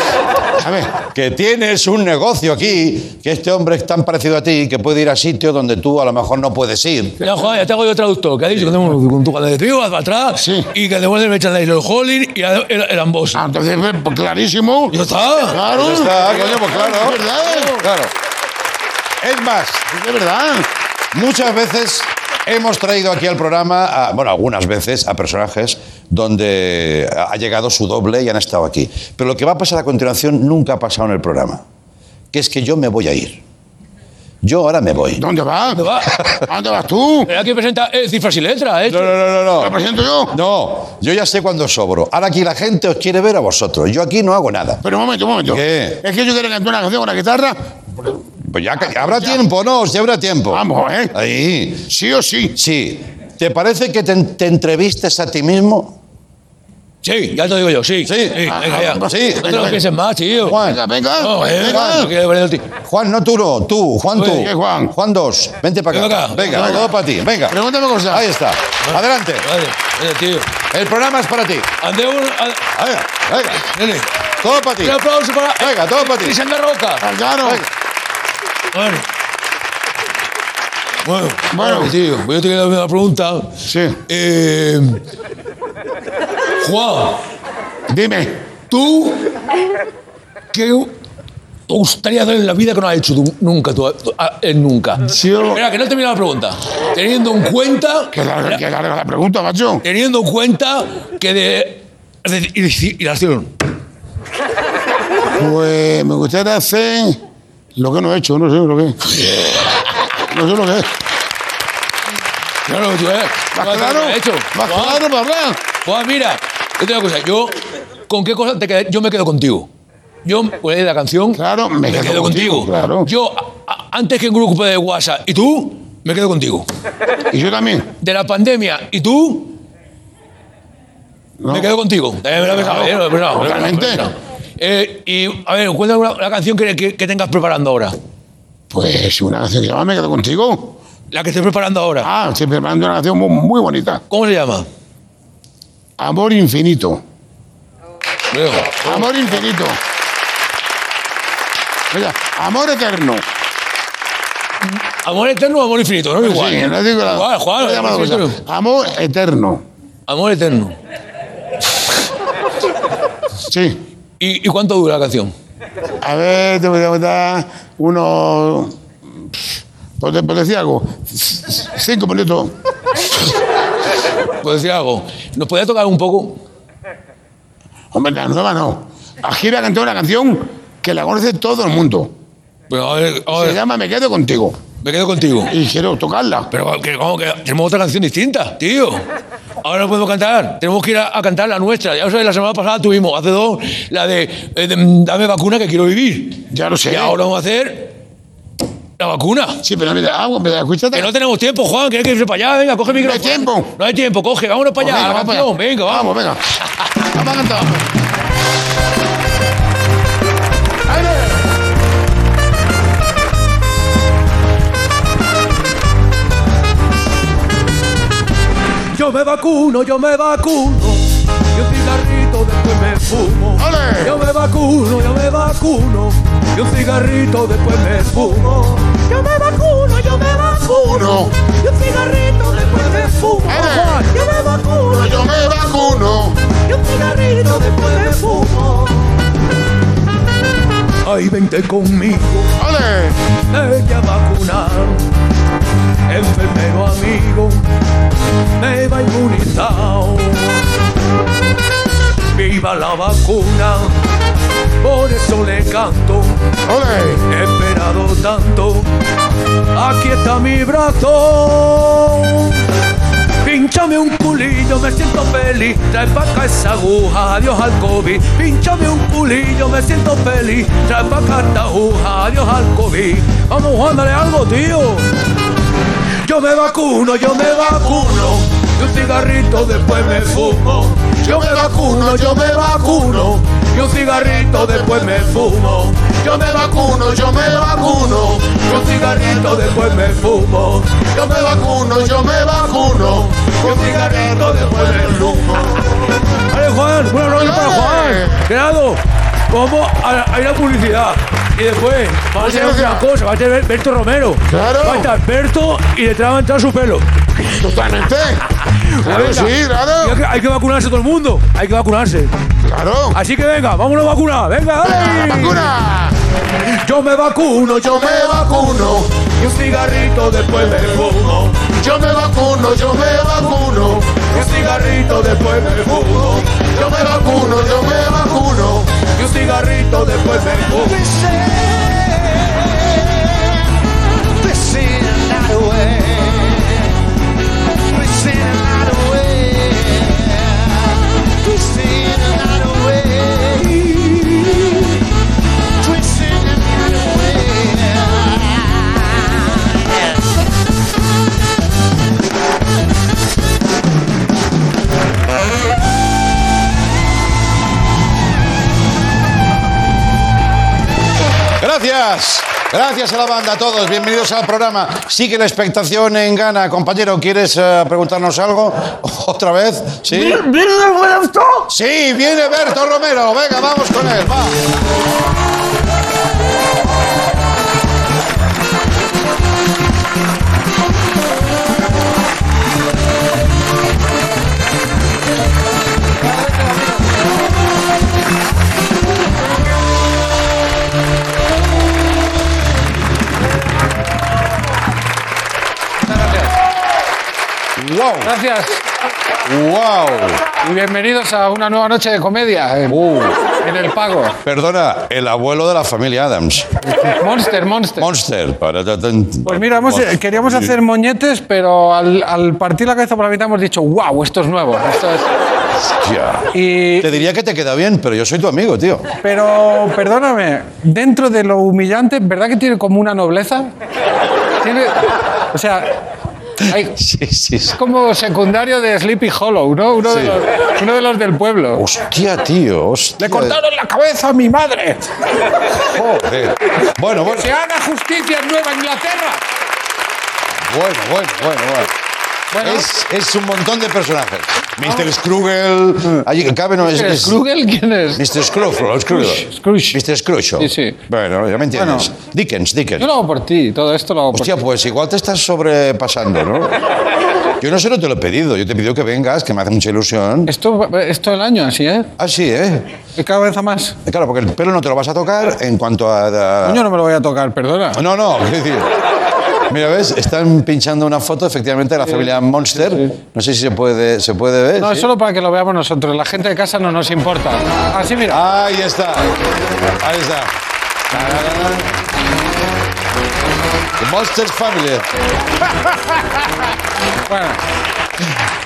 A ver. que tienes un negocio aquí, que este hombre es tan parecido a ti, que puede ir a sitios donde tú a lo mejor no puedes ir. Ya, Juan, ya te hago yo traductor. Que ha dicho que tenemos un cuando de trigo para atrás Sí. y que devuelve el merchandise, el holding y el, el, el amboso. Ah, entonces, pues, clarísimo. Ya está. Claro. Ya está, coño, pues claro. Es verdad. Claro. Es más, Es de verdad. Muchas veces hemos traído aquí al programa, a- bueno, algunas veces, a personajes donde ha llegado su doble y han estado aquí. Pero lo que va a pasar a continuación nunca ha pasado en el programa, que es que yo me voy a ir. Yo ahora me voy. ¿Dónde vas? ¿Dónde vas? ¿A dónde vas tú? Aquí presenta eh, cifras y letras, ¿eh? No, no, no, no, ¿Lo no. presento yo? No, yo ya sé cuándo sobro. Ahora aquí la gente os quiere ver a vosotros. Yo aquí no hago nada. Pero un momento, un momento. ¿Qué? Es que yo quiero cantar una canción con la guitarra. Pues ya que- habrá tiempo, ¿no? Si habrá tiempo. Vamos, ¿eh? Ahí. Sí o sí. Sí. ¿Te parece que te, te entrevistes a ti mismo? Sí, ya te digo yo, sí. Sí. venga, Ah, ya. sí. No te lo pienses más, tío. Juan. Venga, venga. No, eh, venga. no quiero ver el tío. Juan, no tú, no, tú, Juan, tú. Oye, Juan. Juan dos. Vente para acá. Ven acá. Venga, Venga. todo para ti. Venga. Pregúntame cosas. Ahí está. Adelante. Vale, vale, tío. El programa es para ti. Ande un. ande- Venga, venga. Nene, Todo para ti. Un aplauso para. Venga, todo para ti. Cristian de Roca. Ah, Claro. Bueno. Bueno, Bueno. bueno, tío, voy a tener una pregunta. Sí. Eh, Juan, Dime. ¿tú qué te gustaría hacer en la vida que no has hecho tú nunca? Tú, ah, eh, nunca. Yo- Mira, que no he terminado la pregunta. Teniendo en cuenta, Que larga, larga la pregunta, macho. teniendo en cuenta que de, de- la acción. Pues me gustaría hacer lo que no he hecho, no sé lo que es. No sé lo que es. Claro, tú, ¿eh? ¿Más ¿Qué claro? hecho? ¿Más Juan, claro para hablar? Juan, mira, yo te digo una cosa. Yo, ¿con qué cosa te quedé? Yo me quedo contigo. Yo, pues la canción, Claro, me quedo contigo, claro. Yo, a- antes que en grupo de WhatsApp, ¿y tú? Me quedo contigo. Y yo también. De la pandemia, ¿y tú? No. Me quedo contigo. Eh, eh, y, a ver, cuéntame una, una canción que, que- que tengas preparando ahora. Pues una canción que se llama Me quedo contigo. La que estés preparando ahora. Ah, estoy preparando una canción muy, muy bonita. ¿Cómo se llama? Amor infinito. Amor infinito. Oiga, amor eterno. Amor eterno o amor infinito, ¿no? Igual. Sí, no digo la- Igual, Juan, no cosa. Amor eterno. Amor eterno. Sí. ¿Y, y cuánto dura la canción? A ver, te voy a dar unos. Pues te decía algo. Cinco minutos. ¿Puedo decir algo? ¿Nos podía tocar un poco? Hombre, la nueva no. Aquí voy a cantar una canción que la conoce todo el mundo. Pero a ver, a Se llama Me quedo contigo. me quedo contigo. Y quiero tocarla. Pero que, ¿cómo que tenemos otra canción distinta, tío. Ahora no podemos cantar. Tenemos que ir a, a cantar la nuestra. Ya sabes, la semana pasada tuvimos, hace dos, la de, eh, de, mm, Dame vacuna que quiero vivir. Ya lo sé. Y ahora vamos a hacer la vacuna. Sí, pero mira, ah, mira, escúchate. Que no tenemos tiempo, Juan, que hay que irse para allá. Venga, coge el No hay micrófono. tiempo. No hay tiempo, coge, vámonos para allá. venga, vamos. Venga. Vamos, venga. Vamos a cantar. Yo me vacuno, yo me vacuno. Y un cigarrito después me fumo. ¡Ole! Yo me vacuno, yo me vacuno. Y un cigarrito después me fumo. Yo me vacuno, yo me vacuno. Y un cigarrito después me fumo. ¡Ale! Yo me vacuno, Yo me vacuno. y un cigarrito después me fumo. Ay, vente conmigo, ¡Ole! ella vacunar. Enfermero amigo, me va inmunizado. Viva la vacuna, por eso le canto. He esperado tanto, aquí está mi brazo. Pínchame un culillo, me siento feliz. Trae pa' acá esa aguja, adiós al COVID. Pínchame un culillo, me siento feliz. Trae pa' acá esta aguja, adiós al COVID. Vamos, Juan, dale algo, tío. Yo me vacuno, yo me vacuno. Y un cigarrito después me fumo. Yo me vacuno, yo me vacuno. Y un cigarrito después me fumo. Yo me vacuno, yo me vacuno. Y un cigarrito después me fumo. Yo me vacuno, yo me vacuno. Y un cigarrito después me fumo. Vale, Juan, una rollo para Juan. Gerardo, vamos a, a ir a publicidad. Y después, vamos a una gracias. cosa, va a tener Berto Romero. Claro. Va a estar Berto y detrás va a entrar su pelo. Totalmente. Claro, Venga. sí, Y hay claro. que, hay que vacunarse todo el mundo. Hay que vacunarse. Claro. Así que venga, vámonos a vacunar. Venga, dale. ¡Vacuna! Yo me vacuno, yo me vacuno. Y un cigarrito después me fumo. Yo me vacuno, yo me vacuno. Y un cigarrito después me fumo. Yo me vacuno, yo me vacuno. Un cigarrito después me. Gracias. Gracias a la banda, a todos. Bienvenidos al programa. Sigue la expectación en Gana. Compañero, ¿quieres eh, preguntarnos algo? ¿Otra vez? ¿Sí? ¿Viene Berto? Sí, viene Berto Romero. Venga, vamos con él. Va. ¡Wow! Gracias. ¡Wow! Y bienvenidos a una nueva noche de comedia en, en el pago. Perdona, el abuelo de la familia Adams. Monster, Monster. Monster. Pues mira, hemos- eh, queríamos hacer moñetes, pero al, al partir la cabeza por la mitad hemos dicho, wow, esto es nuevo. Esto es... Y... Te diría que te queda bien, pero yo soy tu amigo, tío. Pero, perdóname, dentro de lo humillante, ¿verdad que tiene como una nobleza? Tiene, o sea, es como secundario de Sleepy Hollow, ¿no? Uno, de, los, uno de los del pueblo. Hostia, tío. Hostia. Le cortaron la cabeza a mi madre. Joder. Bueno, bueno. Se haga justicia en Nueva Inglaterra. Bueno, bueno, bueno, bueno. Bueno. Ah. Es, es un montón de personajes. Mr. Scrooge. Allí cabe, no es. ¿Mr. es- Scrooge? ¿Quién es? Mr. Scrooge, Scrooge. Scrooge. Mr. Scrooge. Sí, sí. Bueno, ya me entiendes. Dickens, Dickens. Yo lo hago por ti, todo esto lo hago por Hostia, ti. pues igual te estás sobrepasando, ¿no? Yo no sé, no te lo he pedido. Yo te he pedido que vengas, que me hace mucha ilusión. Esto es todo el año así, ¿eh? Ah, sí, ¿eh? Y cada vez a más. Claro, porque el pelo no te lo vas a tocar en cuanto a... a- Coño, no me lo voy a tocar, perdona. No, no, quiero decir... Mira, ¿ves? Están pinchando una foto, efectivamente, de la familia Monster. No sé si se puede, se puede ver. No, ¿sí? es solo para que lo veamos nosotros. La gente de casa no nos importa. Así, mira. Ahí está. Ahí está. The Monsters Family. Bueno.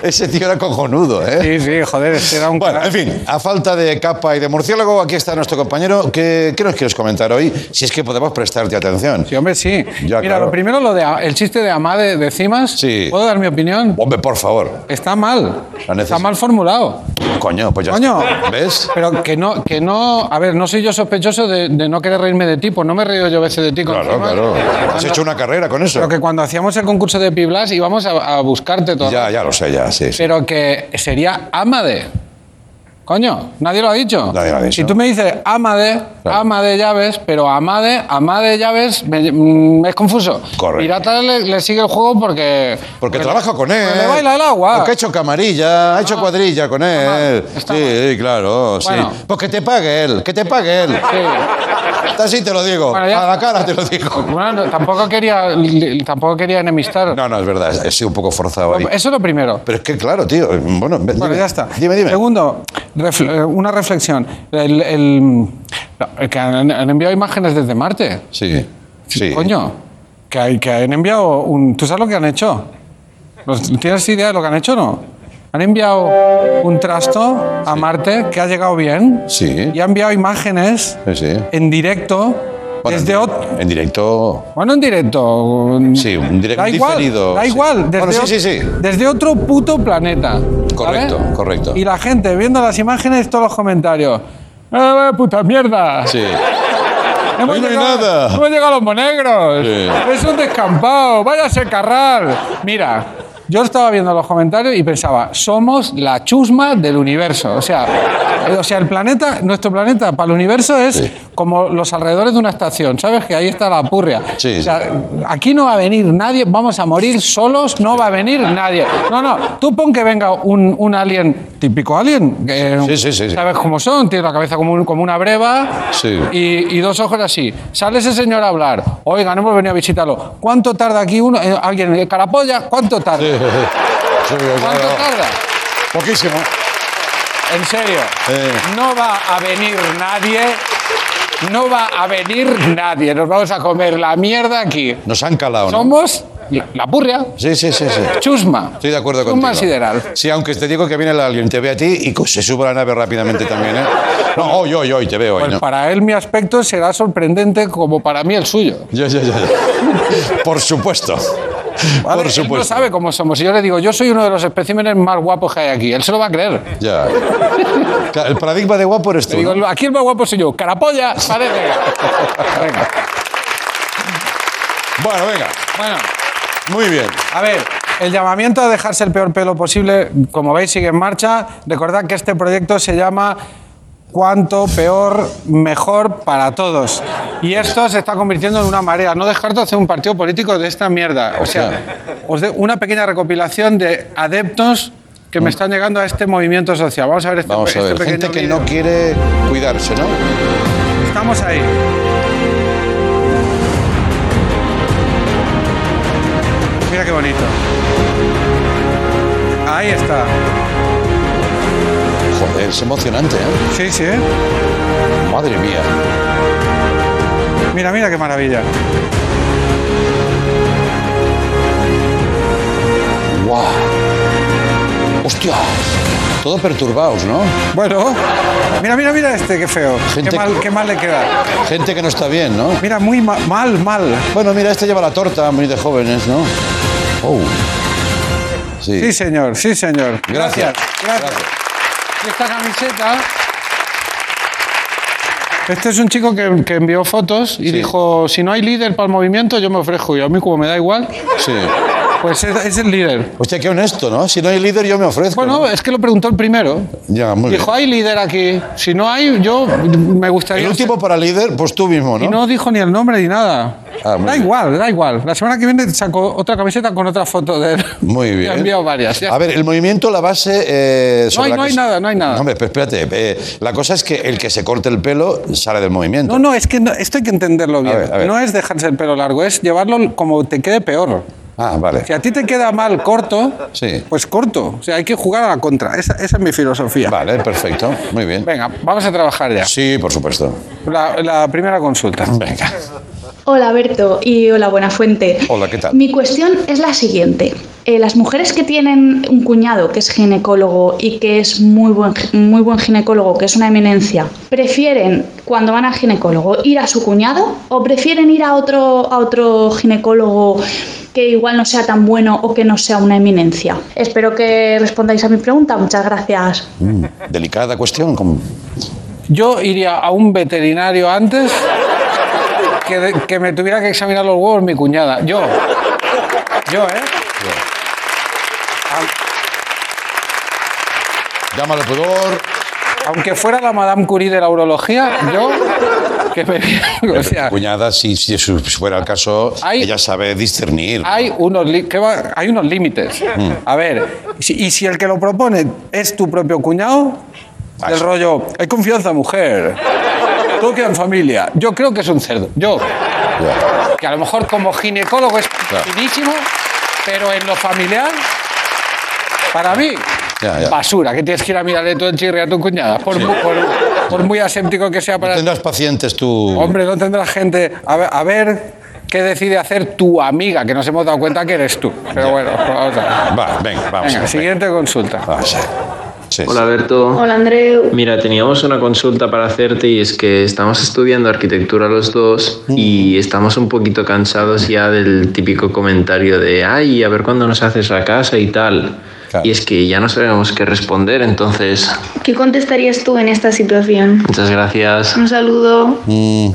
Ese tío era cojonudo, ¿eh? Sí, sí, joder, era un... Bueno, en fin, a falta de capa y de murciélago, aquí está nuestro compañero. ¿Qué, qué nos quieres comentar hoy? Si es que podemos prestarte atención. Sí, hombre, sí. Ya, Mira, claro. lo primero, lo de el chiste de Amade de Cimas. Sí. ¿Puedo dar mi opinión? Hombre, por favor. Está mal. Está mal formulado. Coño, pues ya Coño. está. ¿Ves? Pero que no, que no... A ver, no soy yo sospechoso de, de no querer reírme de ti, pues no me he reído yo a veces de ti. con Claro, Cimas. claro. Has Cuando- hecho una carrera con eso. Pero que cuando hacíamos el concurso de Piblas íbamos a, a buscarte todo. Ya, ya lo sé, ya, sí. sí. Pero que sería Amade. Coño, nadie lo ha dicho. Nadie lo ha dicho. Si tú me dices Amade, Claro. Amade Llaves, pero Amade, Amade Llaves me- mm, es confuso. Correcto. Pirata le, le sigue el juego porque... Porque trabaja con él. porque le baila el agua. Porque ha hecho camarilla, ha hecho cuadrilla con él. está Sí, claro, Bueno. sí. Pues que te pague él, que te pague él. Sí. Así te lo digo. Bueno, ya. A la cara te lo digo. Bueno, no, tampoco quería, tampoco quería enemistar. No, no, es verdad, he sido un poco forzado ahí. Eso es lo primero. Pero es que, claro, tío. Bueno, ve- Bueno, dime. ya está. Dime, dime. Segundo, refle- eh, una reflexión. El, el- el que han, han enviado imágenes desde Marte. Sí, sí. Coño, que, hay, que han enviado un... ¿Tú sabes lo que han hecho? ¿Los- ¿Tienes idea de lo que han hecho o no? Han enviado un trasto a Marte que ha llegado bien Sí. y ha enviado imágenes Sí, sí. en directo Bueno, desde en, en directo. Bueno, en directo. Sí, un directo Da igual, diferido. da sí. igual. Desde, Bueno, sí, sí, sí. desde otro puto planeta. ¿vale? Correcto, correcto. Y la gente viendo las imágenes, todos los comentarios. ¡Eh, puta mierda! Sí. Hemos no hay llegado- nada. Hemos llegado a los monegros. Sí. Es un descampado. Váyase carral. Mira, yo estaba viendo los comentarios y pensaba, somos la chusma del universo. O sea, eh, o sea, el planeta, nuestro planeta para el universo es como los alrededores de una estación. ¿Sabes? Que ahí está la purria. Sí, O sea, aquí no va a venir nadie, vamos a morir solos, no va a venir nadie. No, no, tú pon que venga un, un alien, típico alien. Sí, sí. ¿Sabes cómo son? Tiene la cabeza como, un- como una breva Sí. y, y dos ojos así. Sale ese señor a hablar. Oiga, no hemos venido a visitarlo. ¿Cuánto tarda aquí uno? eh, alguien, eh, carapolla, ¿cuánto tarda? Sí, ¿Cuánto tarda? Poquísimo. En serio. No va a venir nadie. No va a venir nadie. Nos vamos a comer la mierda aquí. Nos han calado, ¿no? Somos la, purria. Sí, sí, sí, sí. Chusma. Estoy de acuerdo Chusma contigo. sideral. Sí, aunque te digo que viene el alien, te ve a ti y se sube a la nave rápidamente también, ¿eh? No, hoy, hoy, hoy, te veo hoy, Pues ¿no? para él mi aspecto será sorprendente como para mí el suyo. Ya, ya, ya. Por supuesto. ¿vale? Por Él no supuesto. sabe cómo somos. Y yo le digo, yo soy uno de los especímenes más guapos que hay aquí. Él se lo va a creer. Ya. Claro, El paradigma de guapo eres tú. Le digo, ¿no? aquí el más guapo soy yo. ¡Carapolla! Vale, venga. Venga. Bueno, venga. Bueno, Muy bien. a ver, el llamamiento a dejarse el peor pelo posible, como veis, sigue en marcha. Recordad que este proyecto se llama Cuanto peor, mejor para todos. Y esto se está convirtiendo en una marea. No descarto hacer un partido político de esta mierda. O sea, os doy una pequeña recopilación de adeptos que me están llegando a este movimiento social. Vamos a ver este, Vamos a este ver. pequeño Gente que no quiere cuidarse, ¿no? Estamos ahí. Mira qué bonito. Ahí está. Es emocionante, ¿eh? Sí, sí. Madre mía. Mira, mira qué maravilla. ¡Guau! ¡Hostia! Todo perturbados, ¿no? Bueno, mira, mira, mira este, qué feo. Gente- Qué, mal, qué mal le queda. Gente que no está bien, ¿no? Mira, muy ma- mal, mal. Bueno, mira, este lleva la torta, muy de jóvenes, ¿no? Oh. Sí. Sí, señor, sí, señor. Gracias. Gracias. Esta camiseta. Este es un chico que, que envió fotos y dijo: si no hay líder para el movimiento, yo me ofrezco. Y a mí, como me da igual, Sí. pues es, es el líder. Hostia, qué honesto, ¿no? Si no hay líder, yo me ofrezco. Bueno, ¿no? es que lo preguntó el primero. Ya, muy Dijo: bien. hay líder aquí. Si no hay, yo me gustaría. El último para líder, pues tú mismo, ¿no? Y no dijo ni el nombre ni nada. Ah, da bien. igual, da igual. La semana que viene saco otra camiseta con otra foto de él. Muy bien. ha enviado varias. ya. A ver, el movimiento, la base. eh, No hay- no hay nada, no hay nada. No, hombre, pero espérate. eh, la cosa es que el que se corte el pelo sale del movimiento. No, no, es que no- esto hay que entenderlo bien. ver, a ver. No es dejarse el pelo largo, es llevarlo como te quede peor. Ah, vale. Si a ti te queda mal corto, Sí. pues corto. O sea, hay que jugar a la contra. Esa, esa es mi filosofía. Vale, perfecto. Muy bien. Venga, vamos a trabajar ya. Sí, por supuesto. La, la primera consulta. Venga. Hola Berto y hola Buenafuente. Hola, ¿qué tal? Mi cuestión es la siguiente. Eh, las mujeres que tienen un cuñado que es ginecólogo y que es muy buen, muy buen ginecólogo, que es una eminencia, ¿prefieren cuando van al ginecólogo ir a su cuñado o prefieren ir a otro, a otro ginecólogo que igual no sea tan bueno o que no sea una eminencia? Espero que respondáis a mi pregunta. Muchas gracias. Mm, delicada cuestión. Yo iría a un veterinario antes que, me tuviera que examinar los huevos mi cuñada. Yo. Yo, ¿eh? Llámalo pudor. Aunque fuera la Madame Curie de la urología, yo que me o sea, Cuñada, si, si fuera el caso, Hay- ella sabe discernir. hay unos li- ¿qué va? hay unos límites. Mm. A ver, si- y si el que lo propone es tu propio cuñado, Ah, el rollo, hay confianza, mujer. Todo queda en familia. Yo creo que es un cerdo. Yo, Ya. que a lo mejor como ginecólogo es finísimo, pero en lo familiar, para mí, Ya, ya. basura. Que tienes que ir a mirarle todo el chirri a tu cuñada, por, mu- por- por muy aséptico que sea para Tendrás pacientes tú. Hombre, no tendrá gente. A ver, a ver qué decide hacer tu amiga, que nos hemos dado cuenta que eres tú. Pero bueno, vamos a ver. Va, venga, vamos. Venga, siguiente consulta. Ah, sí. Hola Berto. Hola Andreu. Mira, teníamos una consulta para hacerte y es que estamos estudiando arquitectura los dos y estamos un poquito cansados ya del típico comentario de, ay, a ver cuándo nos haces la casa y tal. Y es que ya no sabemos qué responder, entonces, ¿Qué contestarías tú en esta situación? muchas gracias. Un saludo. Mm.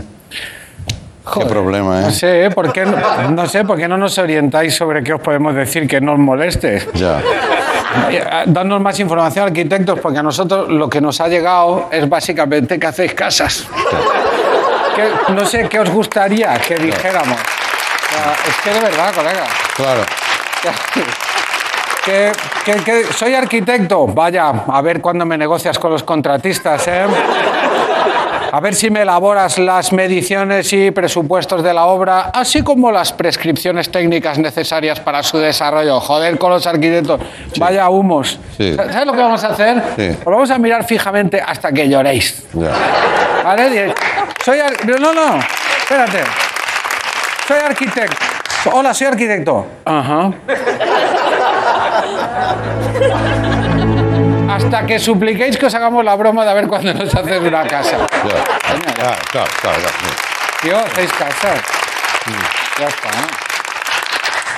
Qué problema, No ¿eh? sé, ¿por qué no, no sé, ¿por qué no nos orientáis sobre qué os podemos decir que no os moleste? Ya. Eh, Dadnos más información, arquitectos, porque a nosotros lo que nos ha llegado es básicamente que hacéis casas. Que- no sé qué os gustaría que dijéramos. O sea, es que de verdad, colega. Claro. Que, que- que soy arquitecto. Vaya, a ver cuándo me negocias con los contratistas, ¿eh? A ver si me elaboras las mediciones y presupuestos de la obra, así como las prescripciones técnicas necesarias para su desarrollo. Joder con los arquitectos. Vaya humos. Sí. ¿Sabes lo que vamos a hacer? Sí. Os vamos a mirar fijamente hasta que lloréis. Ya. ¿Vale? Soy ar- No, no, no. Espérate. Soy arquitecto. Hola, soy arquitecto. Ajá. Hasta que supliquéis que os hagamos la broma de a ver cuándo nos hacéis una casa. Claro, claro, claro. Tío, hacéis casas. Ya está.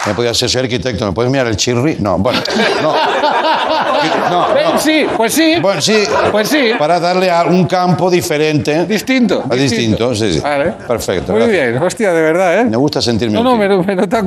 Me podías ser, arquitecto, ¿me puedes mirar el chirri? No, bueno, no. No, Ven, no. Sí, pues sí. Bueno, sí. Pues sí. Para darle a un campo diferente. Distinto. Ah, distinto, sí, sí. Vale. Perfecto. Muy gracias. bien, hostia, de verdad, ¿eh? Me gusta sentirme No, no, me, me nota-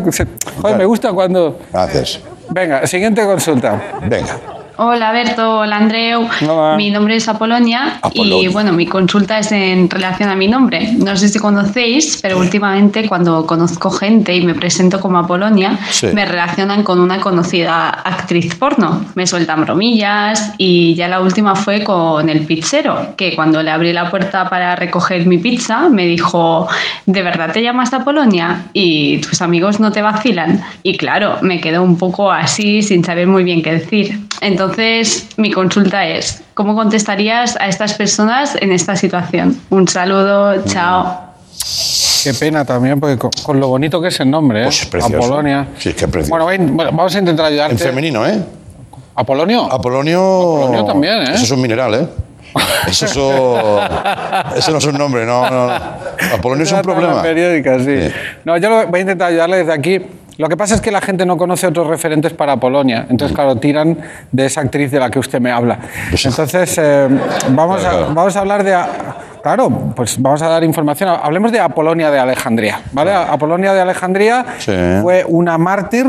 joder, me gusta cuando... Gracias. Venga, siguiente consulta. Venga. Hola Berto, hola Andreu. Hola. Mi nombre es Apolonia, y bueno, mi consulta es en relación a mi nombre. No sé si conocéis, pero últimamente cuando conozco gente y me presento como Apolonia, Sí. me relacionan con una conocida actriz porno. Me sueltan bromillas y ya la última fue con el pizzero, que cuando le abrí la puerta para recoger mi pizza me dijo, ¿de verdad te llamas Apolonia? Y tus amigos no te vacilan. Y claro, me quedé un poco así sin saber muy bien qué decir. Entonces Entonces, mi consulta es, ¿cómo contestarías a estas personas en esta situación? Un saludo, chao. Qué pena también, porque con, con lo bonito que es el nombre, ¿eh? Pues. Apolonia. Sí, es que es precioso. Bueno, ven, bueno, vamos a intentar ayudarte. En femenino, ¿eh? ¿Apolonio? Apolonio. Apolonio también, ¿eh? Eso es un mineral, ¿eh? Eso, eso, eso no es un nombre, no, no. Apolonio es un problema. periódica, sí. No, yo lo- voy a intentar ayudarle desde aquí. Lo que pasa es que la gente no conoce otros referentes para Polonia. Entonces, claro, tiran de esa actriz de la que usted me habla. Entonces, eh, vamos, a, vamos a hablar de... Claro, pues vamos a dar información. Hablemos de Apolonia de Alejandría. ¿vale? Apolonia de Alejandría Sí. fue una mártir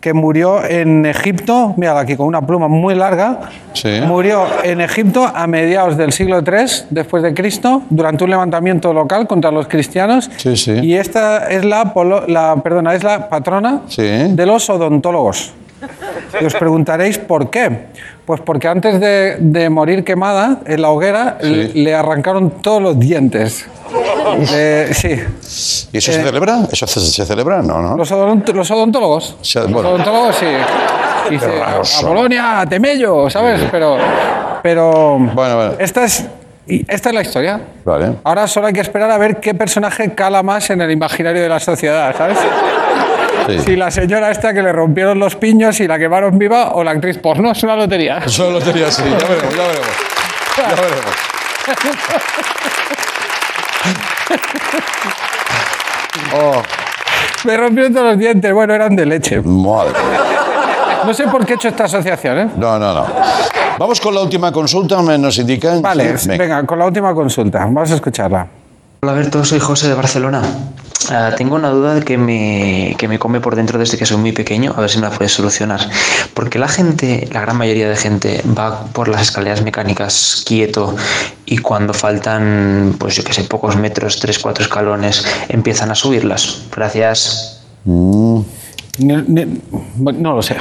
que murió en Egipto, mira aquí con una pluma muy larga, Sí. murió en Egipto a mediados del siglo III después de Cristo durante un levantamiento local contra los cristianos Sí, sí. y esta es la, la perdona es la patrona Sí. de los odontólogos. Y os preguntaréis por qué. Pues porque antes de, de morir quemada en la hoguera le, le arrancaron todos los dientes. Eh, sí. ¿Y eso se celebra? ¿Eso se, se celebra? No, no. Los, odont- los odontólogos. Se- Los odontólogos sí. A son. Polonia, a Temello, ¿sabes? Pero, pero Bueno, bueno. esta es y esta es la historia. Vale. Ahora solo hay que esperar a ver qué personaje cala más en el imaginario de la sociedad, ¿sabes? Sí. Si la señora esta que le rompieron los piños y la quemaron viva o la actriz porno, es una lotería. Eso lo tenía así. Ya veremos, ya veremos. Ya veremos. Oh, Me rompieron todos los dientes, bueno, eran de leche. madre. No sé por qué he hecho esta asociación, ¿eh? No, no, no. Vamos con la última consulta, me nos indican. Vale, Sí, venga, con la última consulta, vamos a escucharla. Hola Berto, soy José de Barcelona. Ah, tengo una duda que me, que me come por dentro desde que soy muy pequeño, a ver si me la puedes solucionar. Porque la gente, la gran mayoría de gente, va por las escaleras mecánicas quieto y cuando faltan, pues yo que sé, pocos metros, tres, cuatro escalones, empiezan a subirlas. Gracias. Mm, no lo sé.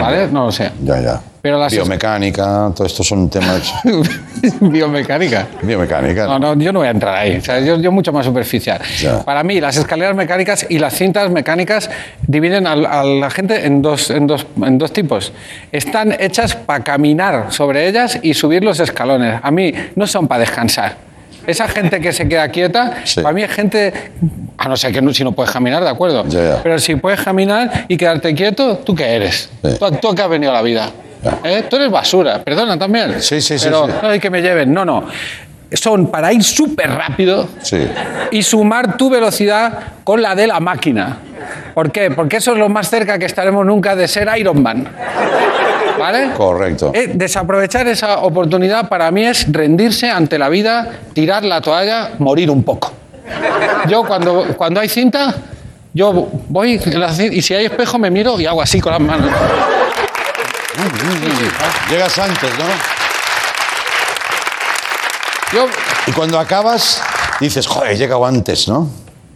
¿Vale? No lo sé. ya, ya. Pero las Biomecánica, todo esto son temas. biomecánica. Biomecánica. No, no, yo no voy a entrar ahí. O sea, yo, yo mucho más superficial. Ya. Para mí, las escaleras mecánicas y las cintas mecánicas dividen a, la gente en dos, en, dos, en dos tipos. Están hechas para caminar sobre ellas y subir los escalones. A mí no son para descansar. Esa gente que se queda quieta, para mí es gente, a no ser que no, si no puedes caminar, de acuerdo. Pero si puedes caminar y quedarte quieto, ¿tú qué eres? ¿Tú, tú a qué has venido a la vida? ¿Eh? Tú eres basura, perdona también. Sí, sí, sí, Pero sí. no hay que me lleven, no, no. Son para ir súper rápido Sí. y sumar tu velocidad con la de la máquina. ¿Por qué? Porque eso es lo más cerca que estaremos nunca de ser Iron Man. ¿Vale? Correcto. Eh, desaprovechar esa oportunidad para mí es rendirse ante la vida, tirar la toalla, morir un poco. Yo cuando, cuando hay cinta, yo voy y si hay espejo me miro y hago así con las manos. Llegas antes, ¿no? Yo Y cuando acabas, dices, joder, he llegado antes, ¿no?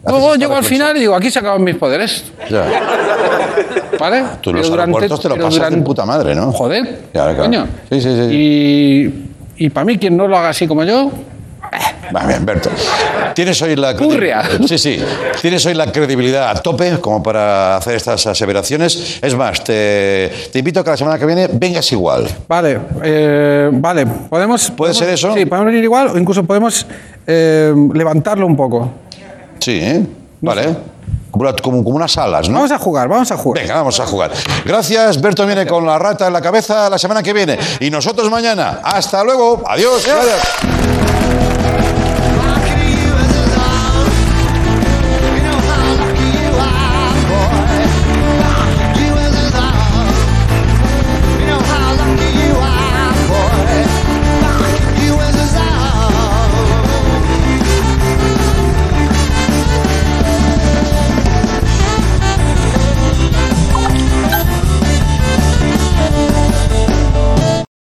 luego llego al final y digo, aquí se acaban mis poderes. Ya. ¿Vale? Tú los durante- aeropuertos te lo pasas de durante- puta madre, ¿no? Joder, claro. coño. Sí, sí, sí. Y, y para mí, quien no lo haga así como yo, Va bien, Berto. Tienes hoy la Purria. Sí, sí. Tienes hoy la credibilidad a tope como para hacer estas aseveraciones. Es más, te, te invito a que la semana que viene vengas igual. Vale, eh, vale, podemos... ¿Puede ser eso? Sí, podemos venir igual o incluso podemos eh, levantarlo un poco. Sí, ¿eh? Vale. Como, una- como- como unas alas, ¿no? Vamos a jugar, vamos a jugar. Venga, vamos a jugar. Gracias, Berto viene con la rata en la cabeza la semana que viene. Y nosotros mañana. Hasta luego. Adiós. Gracias.